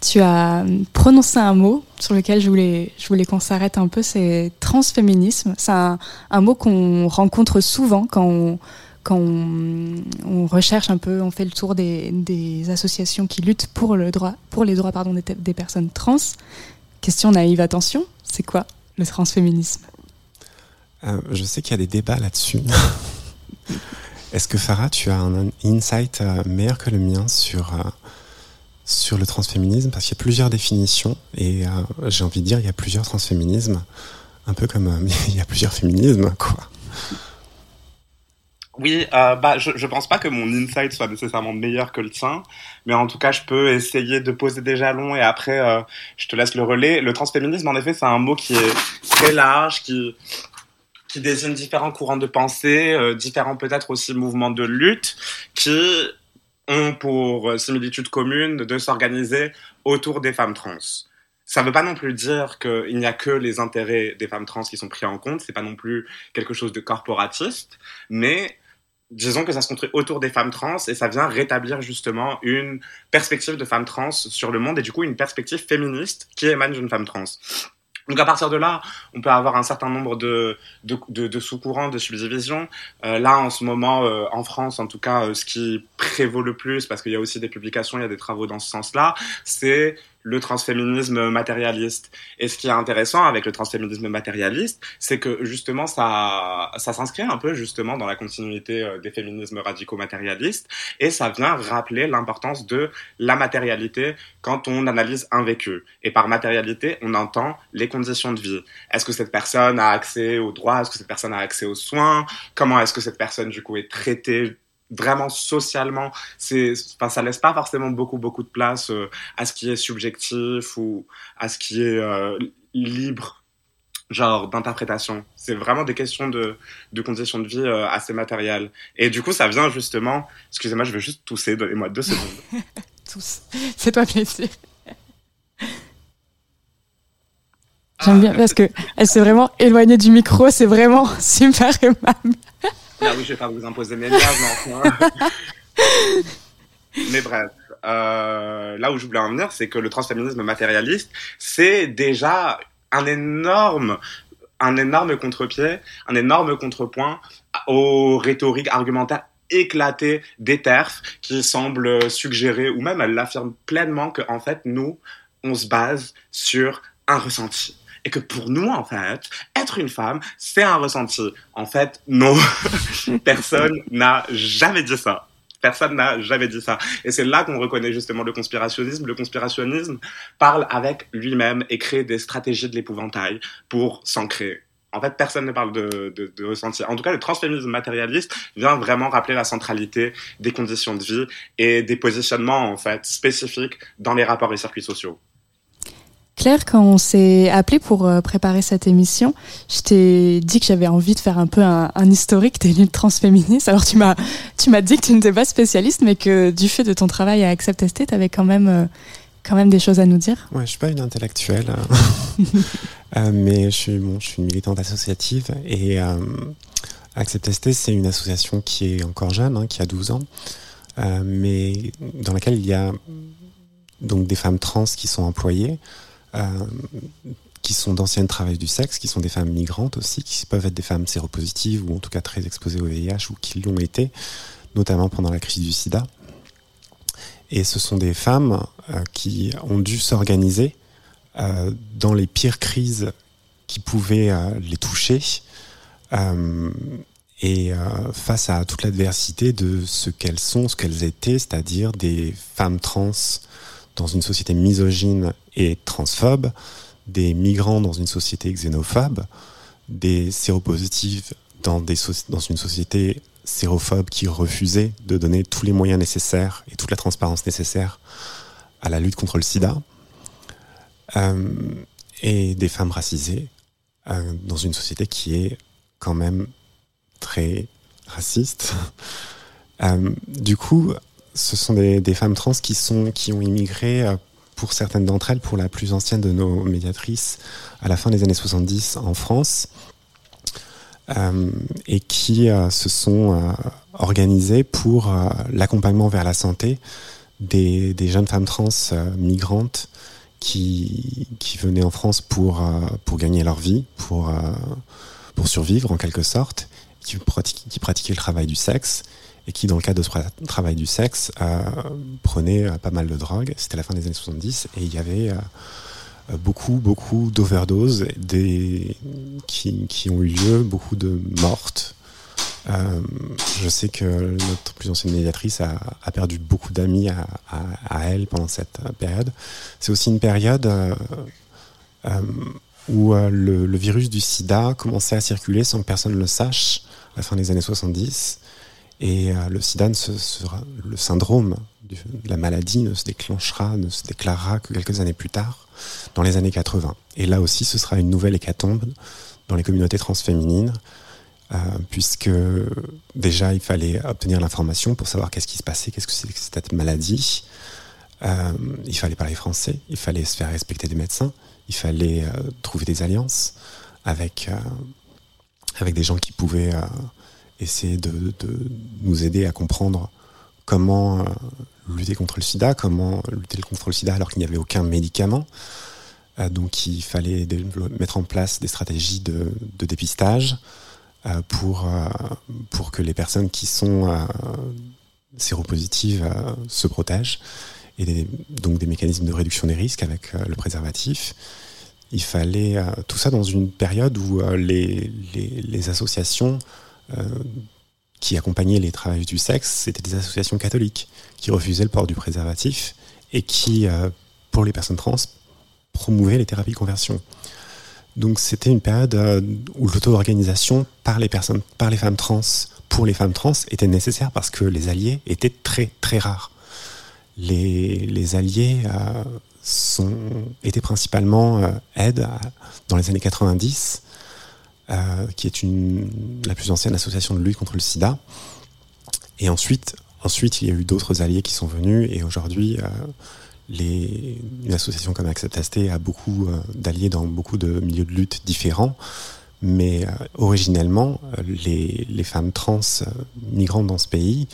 Tu as prononcé un mot sur lequel je voulais, je voulais qu'on s'arrête un peu, c'est transféminisme. C'est un, mot qu'on rencontre souvent quand on, quand on, recherche un peu, on fait le tour des, associations qui luttent pour, le droit, pour les droits pardon, des personnes trans. Question naïve, attention, c'est quoi le transféminisme? Euh, Je sais qu'il y a des débats là-dessus. Est-ce que Farah, tu as un insight euh, meilleur que le mien sur, euh, sur le transféminisme? Parce qu'il y a plusieurs définitions et euh, j'ai envie de dire il y a plusieurs transféminismes, un peu comme il y a plusieurs féminismes, quoi. Oui, euh, bah, je, je pense pas que mon insight soit nécessairement meilleur que le tien, mais en tout cas, je peux essayer de poser des jalons et après, euh, je te laisse le relais. Le transféminisme, en effet, c'est un mot qui est très large, qui, qui désigne différents courants de pensée, euh, différents peut-être aussi mouvements de lutte, qui ont pour similitude commune de s'organiser autour des femmes trans. ça ne veut pas non plus dire qu'il n'y a que les intérêts des femmes trans qui sont pris en compte, c'est pas non plus quelque chose de corporatiste, mais disons que ça se construit autour des femmes trans et ça vient rétablir justement une perspective de femmes trans sur le monde et du coup une perspective féministe qui émane d'une femme trans. Donc à partir de là, on peut avoir un certain nombre de, de, sous-courants, de subdivisions. Euh, là, en ce moment, euh, en France, en tout cas, euh, ce qui prévaut le plus, parce qu'il y a aussi des publications, il y a des travaux dans ce sens-là, c'est le transféminisme matérialiste. Et ce qui est intéressant avec le transféminisme matérialiste, c'est que justement ça, ça s'inscrit un peu justement dans la continuité euh, des féminismes radicaux matérialistes et ça vient rappeler l'importance de la matérialité quand on analyse un vécu. Et par matérialité, on entend les conditions de vie. Est-ce que cette personne a accès aux droits? Est-ce que cette personne a accès aux soins? Comment est-ce que cette personne du coup est traitée vraiment socialement, c'est, enfin, ça laisse pas forcément beaucoup, beaucoup de place euh, à ce qui est subjectif ou à ce qui est euh, libre, genre d'interprétation. C'est vraiment des questions de, de conditions de vie euh, assez matérielles. Et du coup, ça vient justement, excusez-moi, je vais juste tousser, donnez-moi deux secondes. Tous. Fais-toi plaisir. J'aime bien parce que elle s'est vraiment éloignée du micro, c'est vraiment super aimable. Là oui, je vais pas vous imposer mes liens, mais enfin. mais bref. Euh, là où je voulais en venir, c'est que le transféminisme matérialiste, c'est déjà un énorme, un énorme contre-pied, un énorme contrepoint aux rhétoriques argumentaires éclatées des TERF qui semblent suggérer, ou même elle l'affirme pleinement, qu'en fait, nous, on se base sur un ressenti et que pour nous, en fait, être une femme, c'est un ressenti. En fait, non, personne n'a jamais dit ça. Personne n'a jamais dit ça. Et c'est là qu'on reconnaît justement le conspirationnisme. Le conspirationnisme parle avec lui-même et crée des stratégies de l'épouvantail pour s'ancrer. En fait, personne ne parle de, de, de, ressenti. En tout cas, le transféminisme matérialiste vient vraiment rappeler la centralité des conditions de vie et des positionnements, en fait, spécifiques dans les rapports et circuits sociaux. Claire, quand on s'est appelé pour euh, préparer cette émission, je t'ai dit que j'avais envie de faire un peu un, un historique des luttes transféministes. Alors tu m'as tu m'as dit que tu n'étais pas spécialiste, mais que du fait de ton travail à Accept ST, tu avais quand même euh, quand même des choses à nous dire. Ouais, je suis pas une intellectuelle, euh, mais je suis bon, je suis une militante associative et euh, Accept ST, c'est une association qui est encore jeune, hein, qui a 12 ans, mais dans laquelle il y a donc des femmes trans qui sont employées. Euh, qui sont d'anciennes travailleuses du sexe, qui sont des femmes migrantes aussi, qui peuvent être des femmes séropositives ou en tout cas très exposées au VIH ou qui l'ont été, notamment pendant la crise du sida. Et ce sont des femmes euh, qui ont dû s'organiser euh, dans les pires crises qui pouvaient les toucher et face à toute l'adversité de ce qu'elles sont, ce qu'elles étaient, c'est-à-dire des femmes trans dans une société misogyne et transphobe, des migrants dans une société xénophobe, des séropositifs dans, une société sérophobe qui refusait de donner tous les moyens nécessaires et toute la transparence nécessaire à la lutte contre le sida, euh, et des femmes racisées euh, dans une société qui est quand même très raciste. euh, du coup, ce sont des, femmes trans qui, sont, qui ont immigré, euh, pour certaines d'entre elles, pour la plus ancienne de nos médiatrices, à la fin des années 70 en France, euh, et qui euh, se sont organisées pour l'accompagnement vers la santé des, jeunes femmes trans migrantes qui, qui venaient en France pour, pour gagner leur vie, pour, pour survivre en quelque sorte, qui pratiquaient le travail du sexe et qui, dans le cadre de ce travail du sexe, euh, prenait euh, pas mal de drogue. C'était la fin des années 70 et il y avait euh, beaucoup, beaucoup d'overdoses des... qui, qui ont eu lieu, beaucoup de mortes. Je sais que notre plus ancienne médiatrice a, perdu beaucoup d'amis à, elle pendant cette période. C'est aussi une période où le, le, virus du sida commençait à circuler sans que personne ne le sache à la fin des années 70. Et euh, le sida, se, sera, le syndrome de la maladie ne se déclenchera, ne se déclarera que quelques années plus tard, dans les années 80. Et là aussi, ce sera une nouvelle hécatombe dans les communautés transféminines, euh, puisque déjà, il fallait obtenir l'information pour savoir qu'est-ce qui se passait, qu'est-ce que c'est que cette maladie. Euh, il fallait parler français, il fallait se faire respecter des médecins, il fallait euh, trouver des alliances avec, euh, avec des gens qui pouvaient euh, essayer de, de nous aider à comprendre comment euh, lutter contre le sida, comment lutter contre le sida alors qu'il n'y avait aucun médicament. Euh, donc il fallait mettre en place des stratégies de, dépistage euh, pour, pour que les personnes qui sont séropositives se protègent et donc des mécanismes de réduction des risques avec le préservatif. Il fallait tout ça dans une période où les, les, associations qui accompagnaient les travailleurs du sexe, c'était des associations catholiques qui refusaient le port du préservatif et qui, euh, pour les personnes trans, promouvaient les thérapies de conversion. Donc c'était une période euh, où l'auto-organisation par les par les femmes trans, pour les femmes trans était nécessaire parce que les alliés étaient très très rares. Les, les alliés euh, sont, étaient principalement euh, aide à- dans les années 90, euh, qui est la plus ancienne association de lutte contre le sida. Et ensuite, ensuite il y a eu d'autres alliés qui sont venus et aujourd'hui, euh, une association comme Acceptaste a beaucoup euh, d'alliés dans beaucoup de milieux de lutte différents. Mais euh, originellement, les, les femmes trans migrantes dans ce pays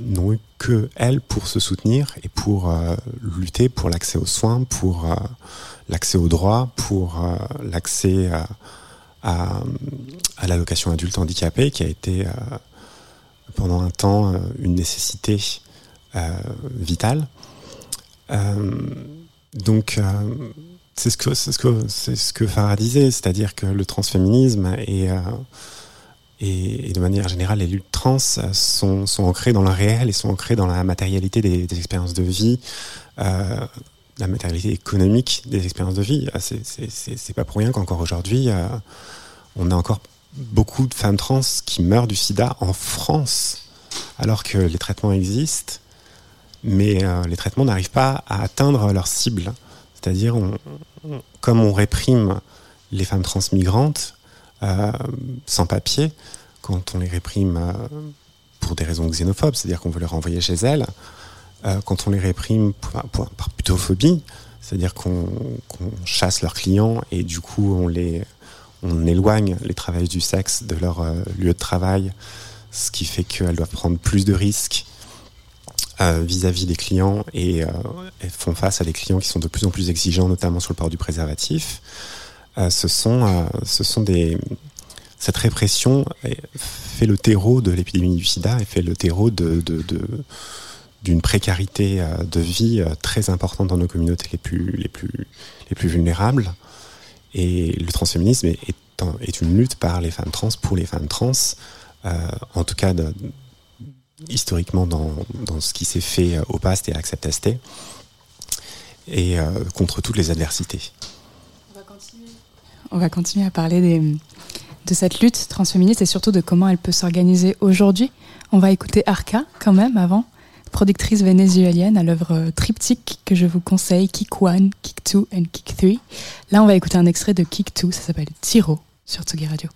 n'ont eu que elles pour se soutenir et pour lutter pour l'accès aux soins, pour l'accès aux droits, pour l'accès à, à, à l'allocation adulte handicapé, qui a été euh, pendant un temps euh, une nécessité euh, vitale. Donc, c'est ce que c'est ce que c'est ce que Farah disait, c'est-à-dire que le transféminisme et, et, de manière générale les luttes trans sont, sont ancrées dans le réel et sont ancrées dans la matérialité des, expériences de vie, la matérialité économique des expériences de vie. Ah, c'est- pas pour rien qu'encore aujourd'hui, euh, on a encore beaucoup de femmes trans qui meurent du sida en France, alors que les traitements existent, mais euh, les traitements n'arrivent pas à atteindre leur cible. C'est-à-dire, comme on réprime les femmes trans migrantes euh, sans papier, quand on les réprime euh, pour des raisons xénophobes, c'est-à-dire qu'on veut les renvoyer chez elles, euh, quand on les réprime pour- par putophobie, c'est-à-dire qu'on chasse leurs clients et du coup on les on éloigne les travailleurs du sexe de leur euh, lieu de travail, ce qui fait qu'elles doivent prendre plus de risques euh, vis-à-vis des clients et, et font face à des clients qui sont de plus en plus exigeants, notamment sur le port du préservatif. Ce sont, ce sont des cette répression fait le terreau de l'épidémie du SIDA et fait le terreau de- d'une précarité euh, de vie euh, très importante dans nos communautés les plus, les plus, les plus vulnérables. Et le transféminisme est, est, un- est une lutte par les femmes trans pour les femmes trans, euh, en tout cas de- historiquement dans, dans ce qui s'est fait au PAST et à Acceptaste, et euh, contre toutes les adversités. On va continuer à parler des- de cette lutte transféministe et surtout de comment elle peut s'organiser aujourd'hui. On va écouter Arca quand même avant, productrice vénézuélienne à l'œuvre euh, triptyque que je vous conseille, Kick 1, Kick 2 et Kick 3. Là, on va écouter un extrait de Kick 2, ça s'appelle Tiro sur Tsugi Radio.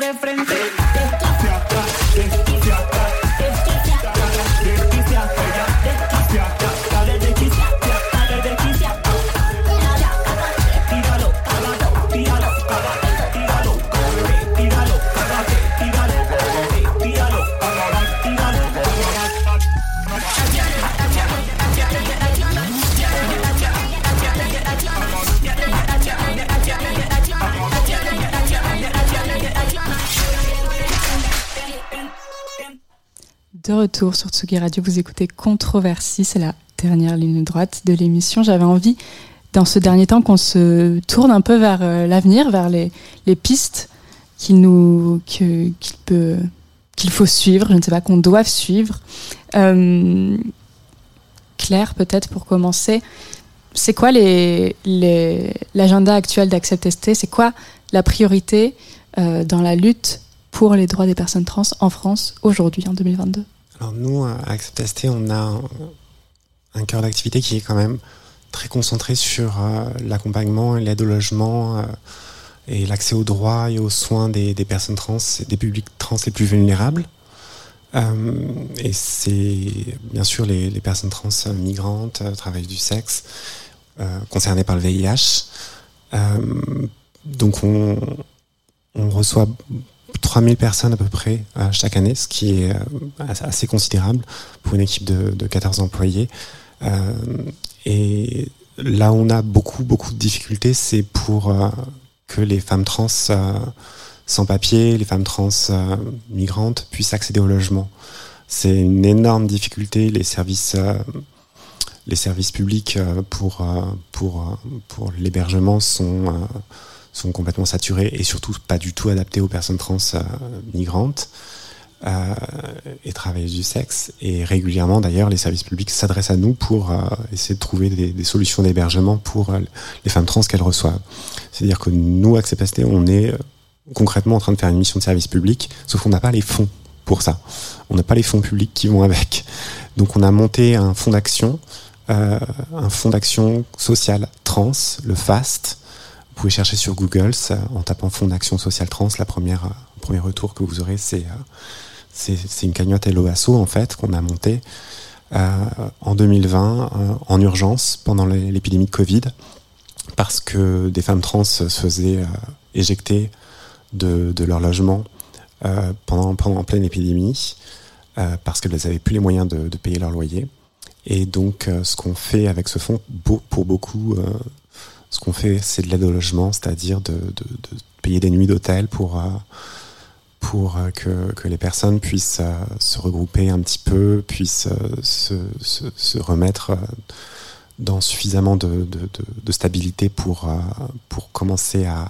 De frente. De retour sur Tsugi Radio, vous écoutez Controversie, c'est la dernière ligne droite de l'émission. J'avais envie, dans ce dernier temps, qu'on se tourne un peu vers euh, l'avenir, vers les, pistes qu'il faut suivre, je ne sais pas, qu'on doit suivre. Euh, Claire, peut-être pour commencer, c'est quoi l'agenda actuel d'Accept ST C'est quoi la priorité euh, dans la lutte pour les droits des personnes trans en France aujourd'hui, en 2022 Alors nous, à Accept ST, on a un, cœur d'activité qui est quand même très concentré sur euh, l'accompagnement et l'aide au logement euh, et l'accès aux droits et aux soins des, personnes trans, des publics trans les plus vulnérables. Euh, et c'est bien sûr les, personnes trans migrantes, travailleuses du sexe, concernées par le VIH. Donc on, on reçoit 3000 personnes à peu près euh, chaque année, ce qui est euh, assez- considérable pour une équipe de, de 14 employés. Euh, et là, on a beaucoup, beaucoup de difficultés, c'est pour que les femmes trans sans papier, les femmes trans migrantes puissent accéder au logement. C'est une énorme difficulté. Les services, les services publics pour, pour, pour l'hébergement sont, sont complètement saturés et surtout pas du tout adaptés aux personnes trans euh, migrantes euh, et travailleuses du sexe. Et régulièrement, d'ailleurs, les services publics s'adressent à nous pour euh, essayer de trouver des, solutions d'hébergement pour les femmes trans qu'elles reçoivent. C'est-à-dire que nous, Accep on est concrètement en train de faire une mission de service public, sauf qu'on n'a pas les fonds pour ça. On n'a pas les fonds publics qui vont avec. Donc on a monté un fonds d'action, un fonds d'action sociale trans, le FAST. Vous pouvez chercher sur Google en tapant fonds d'action sociale trans. La première, euh, le premier retour que vous aurez, c'est euh, une cagnotte LOASO en fait qu'on a montée euh, en 2020 euh, en urgence pendant l'é- l'épidémie de Covid parce que des femmes trans se faisaient euh, éjecter de, de leur logement euh, pendant, pendant en pleine épidémie euh, parce qu'elles n'avaient plus les moyens de, payer leur loyer. Et donc, euh, ce qu'on fait avec ce fonds, pour beaucoup, euh, ce qu'on fait, c'est de l'aide au logement, c'est-à-dire de, payer des nuits d'hôtel pour, euh, pour euh, que, les personnes puissent euh, se regrouper un petit peu, puissent se, remettre dans suffisamment de, stabilité pour, pour commencer à,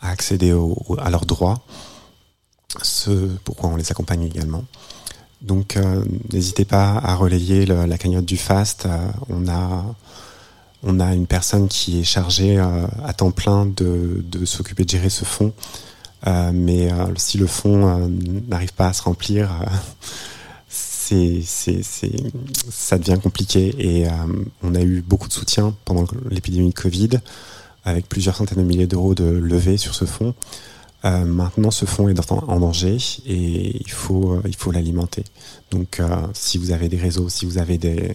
accéder à leurs droits, ce pourquoi on les accompagne également. Donc n'hésitez pas à relayer la cagnotte du FAST. On, a, on a une personne qui est chargée euh, à temps plein de, s'occuper de gérer ce fonds. Euh, mais euh, si le fonds n'arrive pas à se remplir, c'est, ça devient compliqué. Et on a eu beaucoup de soutien pendant l'épidémie de Covid, avec plusieurs centaines de milliers d'euros de levés sur ce fonds. Maintenant, ce fonds est en, danger et il faut, l'alimenter. Donc, si vous avez des réseaux, si vous avez des,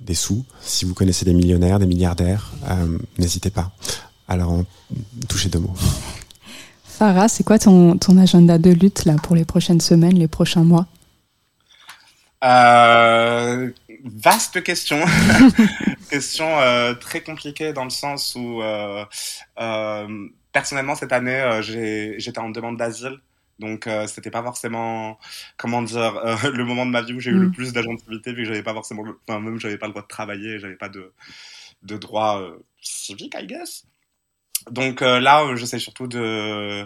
des sous, si vous connaissez des millionnaires, des milliardaires, euh, n'hésitez pas. Alors, en- touchez deux mots. Farah, c'est quoi ton, ton agenda de lutte là pour les prochaines semaines, les prochains mois? Euh, vaste question. question euh, très compliquée dans le sens où, euh, euh, personnellement, cette année, euh, j'étais en demande d'asile. Donc, euh, c'était pas forcément, comment dire, euh, le moment de ma vie où j'ai eu le Mm. plus d'agentivité, vu que j'avais pas forcément, le, enfin, même j'avais pas le droit de travailler, j'avais pas de, de droit euh, civique, I guess. Donc euh, là, euh, j'essaie surtout de,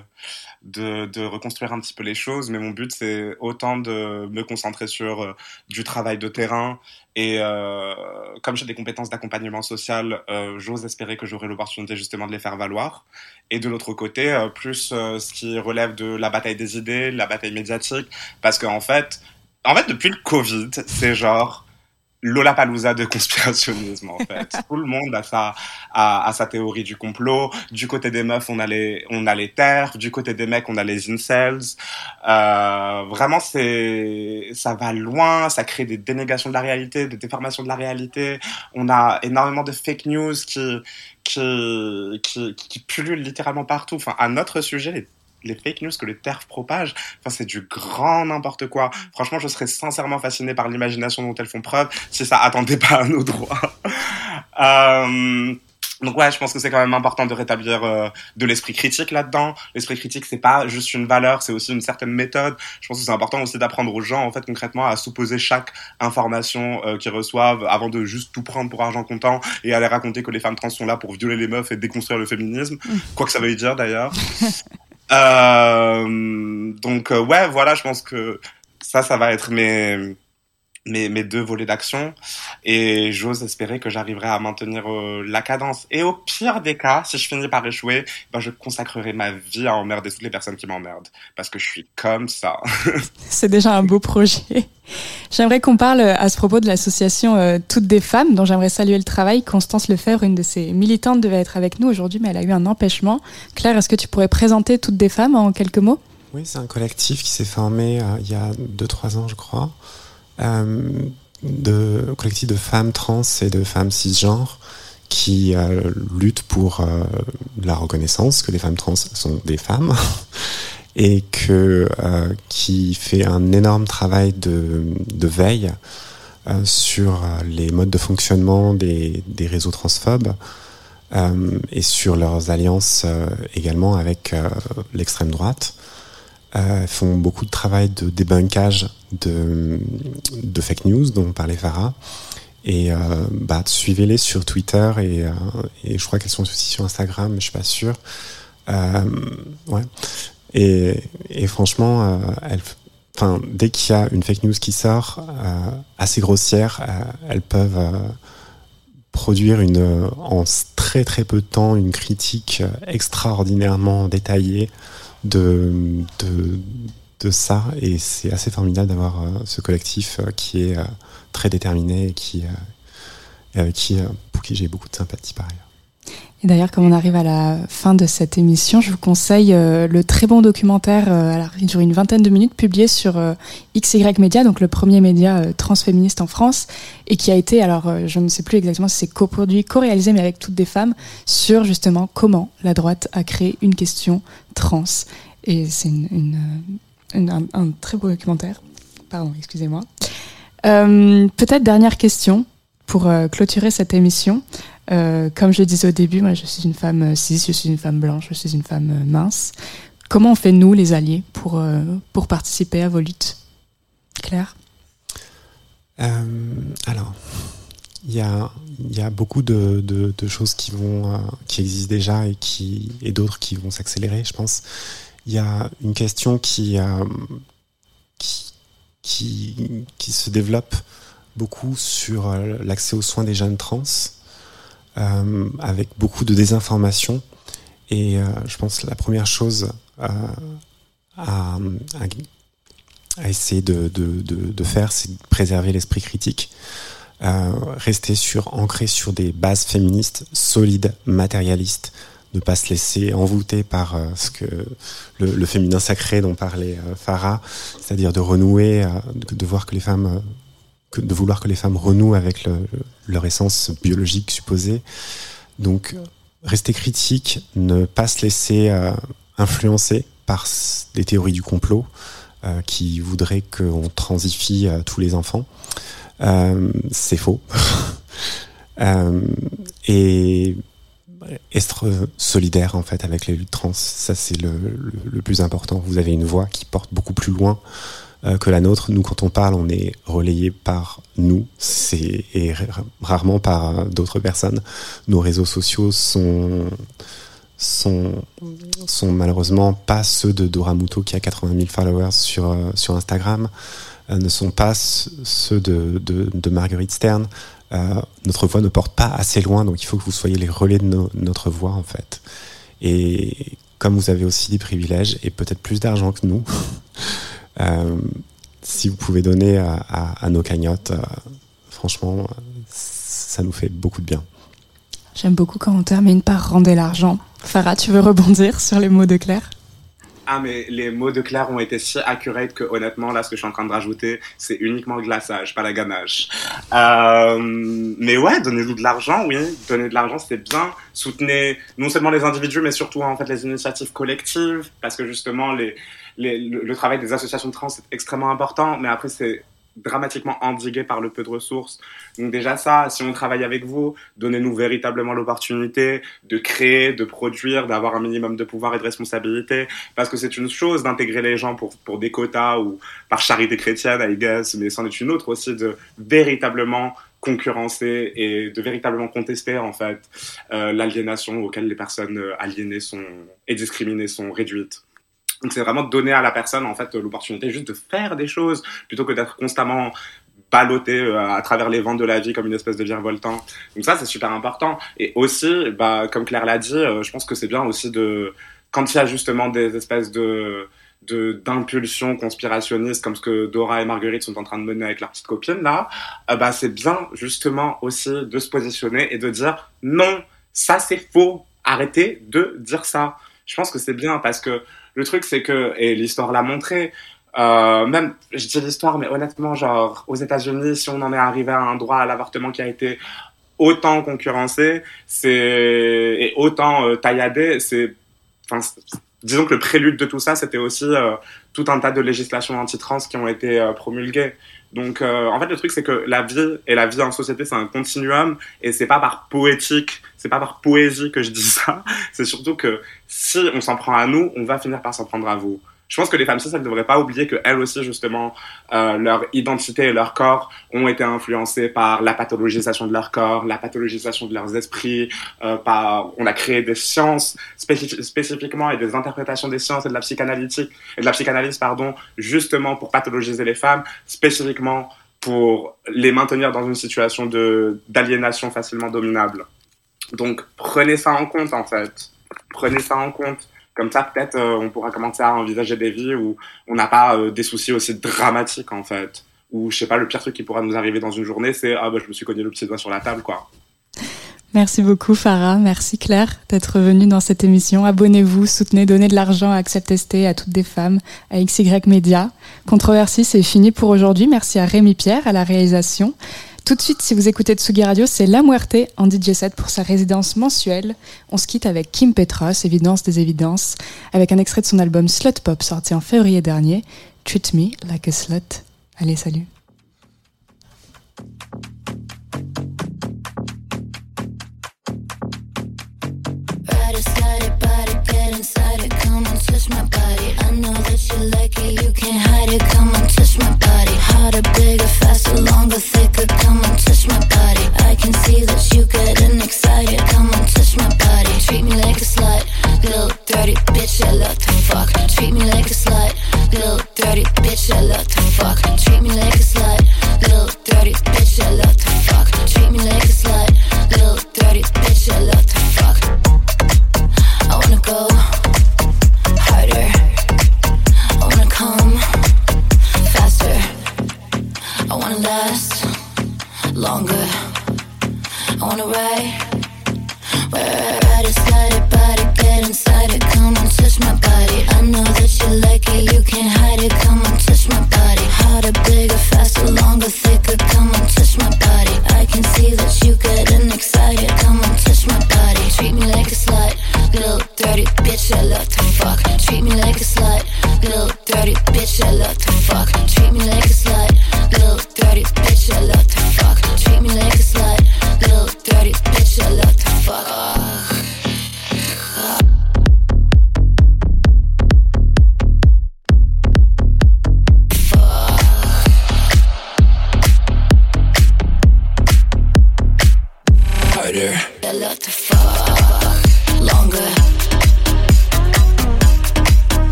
de, de reconstruire un petit peu les choses, mais mon but, c'est autant de me concentrer sur euh, du travail de terrain. Et euh, comme j'ai des compétences d'accompagnement social, euh, j'ose espérer que j'aurai l'opportunité justement de les faire valoir. Et de l'autre côté, plus ce qui relève de la bataille des idées, la bataille médiatique, parce qu'en fait, en fait, depuis le Covid, c'est genre Lollapalooza de conspirationnisme en fait. Tout le monde a sa a, a, sa théorie du complot. Du côté des meufs, on a les on a les terres. Du côté des mecs, on a les incels. Euh, vraiment, c'est ça va loin. Ça crée des dénégations de la réalité, des déformations de la réalité. On a énormément de fake news qui qui qui, qui pullulent littéralement partout. Enfin, à notre sujet, les les fake news que les TERF propagent, enfin, c'est du grand n'importe quoi. Franchement, je serais sincèrement fasciné par l'imagination dont elles font preuve si ça attendait pas à nos droits. euh, donc ouais, je pense que c'est quand même important de rétablir euh, de l'esprit critique là-dedans. L'esprit critique, c'est pas juste une valeur, c'est aussi une certaine méthode. Je pense que c'est important aussi d'apprendre aux gens, en fait, concrètement, à supposer chaque information euh, qu'ils reçoivent avant de juste tout prendre pour argent comptant et à les raconter que les femmes trans sont là pour violer les meufs et déconstruire le féminisme. Quoi que ça veuille dire d'ailleurs. Euh, donc euh, ouais, voilà, je pense que ça, ça va être mes mes, mes deux volets d'action et j'ose espérer que j'arriverai à maintenir euh, la cadence. Et au pire des cas, si je finis par échouer, ben je consacrerai ma vie à emmerder toutes les personnes qui m'emmerdent parce que je suis comme ça. C'est déjà un beau projet. J'aimerais qu'on parle à ce propos de l'association euh, Toutes des femmes, dont j'aimerais saluer le travail. Constance Lefebvre, une de ses militantes, devait être avec nous aujourd'hui, mais elle a eu un empêchement. Claire, est-ce que tu pourrais présenter Toutes des femmes en quelques mots? Oui, c'est un collectif qui s'est formé euh, il y a 2-3 ans, je crois, euh, de collectif de femmes trans et de femmes cisgenres qui euh, luttent pour euh, la reconnaissance que les femmes trans sont des femmes et que euh, qui fait un énorme travail de, de veille euh, sur les modes de fonctionnement des, des réseaux transphobes euh, et sur leurs alliances euh, également avec l'extrême droite. Euh, font beaucoup de travail de débunkage de, fake news dont parlait Farah. Et euh, bah, suivez-les sur Twitter et, euh, et je crois qu'elles sont aussi sur Instagram, je suis pas sûr. Euh, ouais. Et, et franchement, elles, dès qu'il y a une fake news qui sort, assez grossière, elles peuvent produire une, en très très peu de temps une critique extraordinairement détaillée de, de, de ça. Et c'est assez formidable d'avoir euh, ce collectif euh, qui est euh, très déterminé et qui, qui, pour qui j'ai beaucoup de sympathie par ailleurs. Et d'ailleurs, comme on arrive à la fin de cette émission, je vous conseille euh, le très bon documentaire, euh, alors, il dure une vingtaine de minutes, publié sur euh, XY Media, donc le premier média euh, transféministe en France, et qui a été, alors euh, je ne sais plus exactement si c'est coproduit, co-réalisé, mais avec toutes des femmes, sur justement comment la droite a créé une question trans. Et c'est un, un, très beau documentaire. Pardon, excusez-moi. Peut-être dernière question pour clôturer cette émission. Euh, comme je le disais au début, moi je suis une femme cis, je suis une femme blanche, je suis une femme euh, mince. Comment on fait nous, les alliés, pour, euh, pour participer à vos luttes? Claire? Euh, Alors, il y a, y a beaucoup de, de, de choses qui, vont, euh, qui existent déjà et, et d'autres qui vont s'accélérer, je pense. Il y a une question qui, euh, qui, qui, qui se développe beaucoup sur euh, l'accès aux soins des jeunes trans, euh, avec beaucoup de désinformation. Et euh, je pense que la première chose euh, à, essayer de, faire, c'est de préserver l'esprit critique. Rester sur, ancré sur des bases féministes solides, matérialistes, ne pas se laisser envoûter par ce que le, le, féminin sacré dont parlait Farah, c'est-à-dire de renouer, de, voir que les femmes, de vouloir que les femmes renouent avec le, leur essence biologique supposée. Donc, rester critique, ne pas se laisser euh, influencer par des théories du complot euh, qui voudraient qu'on transifie euh, tous les enfants. C'est faux. et être solidaire en fait avec les luttes trans, ça c'est le, plus important. Vous avez une voix qui porte beaucoup plus loin euh, que la nôtre. Nous, quand on parle, on est relayé par nous, et rarement par d'autres personnes. Nos réseaux sociaux sont sont malheureusement pas ceux de Dora Muto qui a 80 000 followers sur euh, sur Instagram, euh, ne sont pas ceux de, de Marguerite Stern. Euh, notre voix ne porte pas assez loin, donc il faut que vous soyez les relais de no notre voix en fait. Et comme vous avez aussi des privilèges et peut-être plus d'argent que nous, euh, si vous pouvez donner à nos cagnottes, euh, franchement, ça nous fait beaucoup de bien. J'aime beaucoup quand on termine par rendre l'argent. Farah, tu veux rebondir sur les mots de Claire? Ah, mais les mots de Claire ont été si accurate que honnêtement, là, ce que je suis en train de rajouter, c'est uniquement le glaçage, pas la ganache. Euh, mais ouais, donnez-nous de l'argent, oui. Donner de l'argent, c'est bien. Soutenez non seulement les individus, mais surtout, en fait, les initiatives collectives. Parce que justement, les, les, le, travail des associations trans est extrêmement important. Mais après, c'est dramatiquement endigué par le peu de ressources. Donc déjà ça, si on travaille avec vous, donnez-nous véritablement l'opportunité de créer, de produire, d'avoir un minimum de pouvoir et de responsabilité, parce que c'est une chose d'intégrer les gens pour, des quotas ou par charité chrétienne, I guess, mais c'en est une autre aussi de véritablement concurrencer et de véritablement contester en fait euh, l'aliénation auquel les personnes euh, aliénées sont et discriminées sont réduites. Donc c'est vraiment donner à la personne en fait l'opportunité juste de faire des choses plutôt que d'être constamment ballotté euh, à travers les vents de la vie comme une espèce de virevoltant. Donc ça c'est super important. Et aussi, bah, comme Claire l'a dit, euh, je pense que c'est bien aussi de quand il y a justement des espèces de de d'impulsions conspirationnistes comme ce que Dora et Marguerite sont en train de mener avec leur petite copine là, euh, bah c'est bien justement aussi de se positionner et de dire non, ça c'est faux, arrêtez de dire ça. Je pense que c'est bien parce que le truc, c'est que, et l'histoire l'a montré, euh, même, je dis l'histoire, mais honnêtement, genre, aux États-Unis, si on en est arrivé à un droit à l'avortement qui a été autant concurrencé, c'est, et autant euh, tailladé, c'est, enfin, disons que le prélude de tout ça, c'était aussi euh, tout un tas de législations anti-trans qui ont été euh, promulguées. Donc, euh, en fait, le truc, c'est que la vie et la vie en société, c'est un continuum, et c'est pas par poétique, c'est pas par poésie que je dis ça. C'est surtout que si on s'en prend à nous, on va finir par s'en prendre à vous je pense que les femmes cis, elles ne devraient pas oublier qu'elles aussi, justement, euh, leur identité et leur corps ont été influencés par la pathologisation de leur corps, la pathologisation de leurs esprits. Euh, par, on a créé des sciences spécifiquement et des interprétations des sciences et de la psychanalytique et de la psychanalyse, pardon, justement pour pathologiser les femmes, spécifiquement pour les maintenir dans une situation d'aliénation facilement dominable. Donc prenez ça en compte en fait. Prenez ça en compte. Comme ça, peut-être, euh, on pourra commencer à envisager des vies où on n'a pas euh, des soucis aussi dramatiques, en fait. Ou, je sais pas, le pire truc qui pourra nous arriver dans une journée, c'est ah bah je me suis cogné le petit doigt sur la table, quoi. Merci beaucoup Farah, merci Claire d'être venue dans cette émission. Abonnez-vous, soutenez, donnez de l'argent à Accept ST, à toutes des femmes, à XY Media. Controversie, c'est fini pour aujourd'hui. Merci à Rémi Pierre à la réalisation. Tout de suite, si vous écoutez Tsugi Radio, c'est La Muerte en DJ set pour sa résidence mensuelle. On se quitte avec Kim Petras, évidence des évidences, avec un extrait de son album Slut Pop sorti en février dernier, Treat Me Like a Slut. Allez, salut.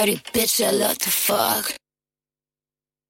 Dirty bitch. I love to fuck.